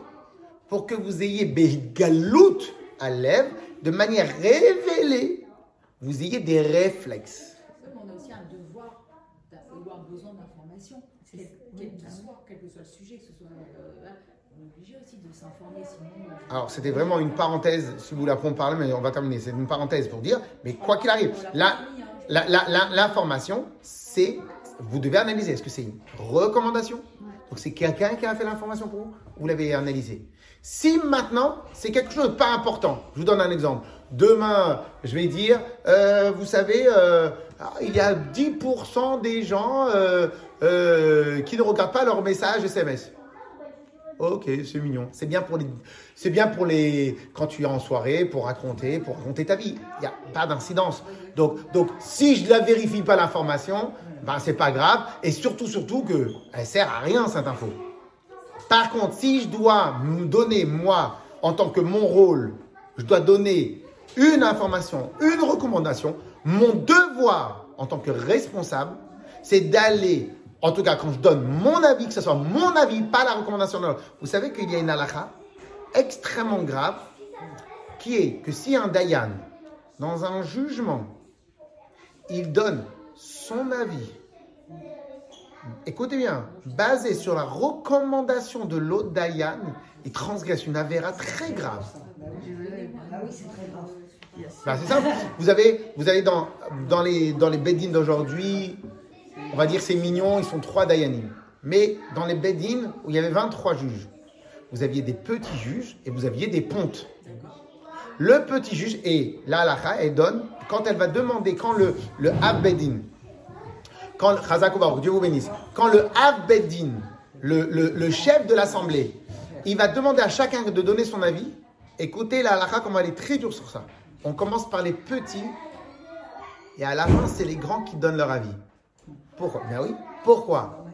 pour que vous ayez Begalout à lèvres de manière révélée, vous ayez des réflexes. On a aussi un devoir d'avoir besoin d'informations, quel quel qu'il soit, quel que soit le sujet, que ce soit. euh, hein, on est obligé aussi de s'informer, sinon. euh, Alors, c'était vraiment une parenthèse, si vous voulez après on parle, mais on va terminer. C'est une parenthèse pour dire, mais quoi qu'il arrive, la- la- la- la- l'information, c'est, vous devez analyser. Est-ce que c'est une recommandation? Donc c'est quelqu'un qui a fait l'information pour vous, vous l'avez analysé. Si maintenant, c'est quelque chose de pas important, je vous donne un exemple. Demain, je vais dire, euh, vous savez, euh, ah, il y a 10% des gens euh, qui ne regardent pas leurs messages SMS. Ok, c'est mignon. C'est bien pour les, c'est bien pour les, quand tu es en soirée, pour raconter, pour raconter ta vie. Il n'y a pas d'incidence. Donc, donc, si je ne la vérifie pas l'information, ben c'est pas grave. Et surtout, surtout que elle sert à rien cette info. Par contre, si je dois me donner moi, en tant que mon rôle, je dois donner une information, une recommandation, mon devoir en tant que responsable, c'est d'aller en tout cas, quand je donne mon avis, que ce soit mon avis, pas la recommandation de l'autre. Vous savez qu'il y a une halakha extrêmement grave qui est que si un Dayan, dans un jugement, il donne son avis, écoutez bien, basé sur la recommandation de l'autre Dayan, il transgresse une avéra très grave. Ah. Ben, simple. Vous avez, dans, les, dans bedines d'aujourd'hui, on va dire c'est mignon, ils sont trois Dayanim. Mais dans les Bedin, où il y avait 23 juges, vous aviez des petits juges et vous aviez des pontes. Le petit juge, et la elle donne, quand elle va demander, quand le, le Bedin, quand, Dieu vous bénisse, quand le le, le, le chef de l'assemblée, il va demander à chacun de donner son avis, écoutez la halakha, comment elle est très dure sur ça. On commence par les petits, et à la fin, c'est les grands qui donnent leur avis. Pourquoi? Ben oui. Pourquoi?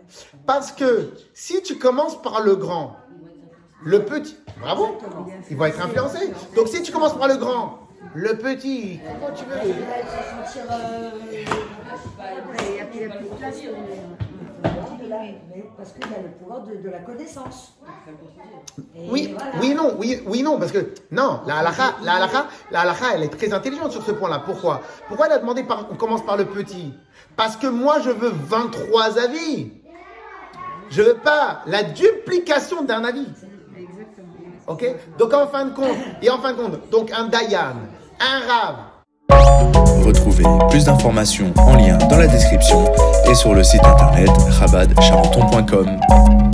Parce que si tu commences par le grand, le petit, bravo, il va être influencé. Donc si tu commences par le grand, le petit, comment tu veux parce qu'il a le pouvoir de, de la connaissance. Et Oui, voilà. oui, non, oui, oui, non, parce que non, la halakha, la halakha, la halakha, elle est très intelligente sur ce point-là. Pourquoi? Pourquoi elle a demandé par, on commence par le petit? Parce que moi, je veux 23 avis. Je veux pas la duplication d'un avis. Ok? Donc en fin de compte, et en fin de compte, donc un Dayan, un Retrouvez plus d'informations en lien dans la description et sur le site internet rabadcharenton.com.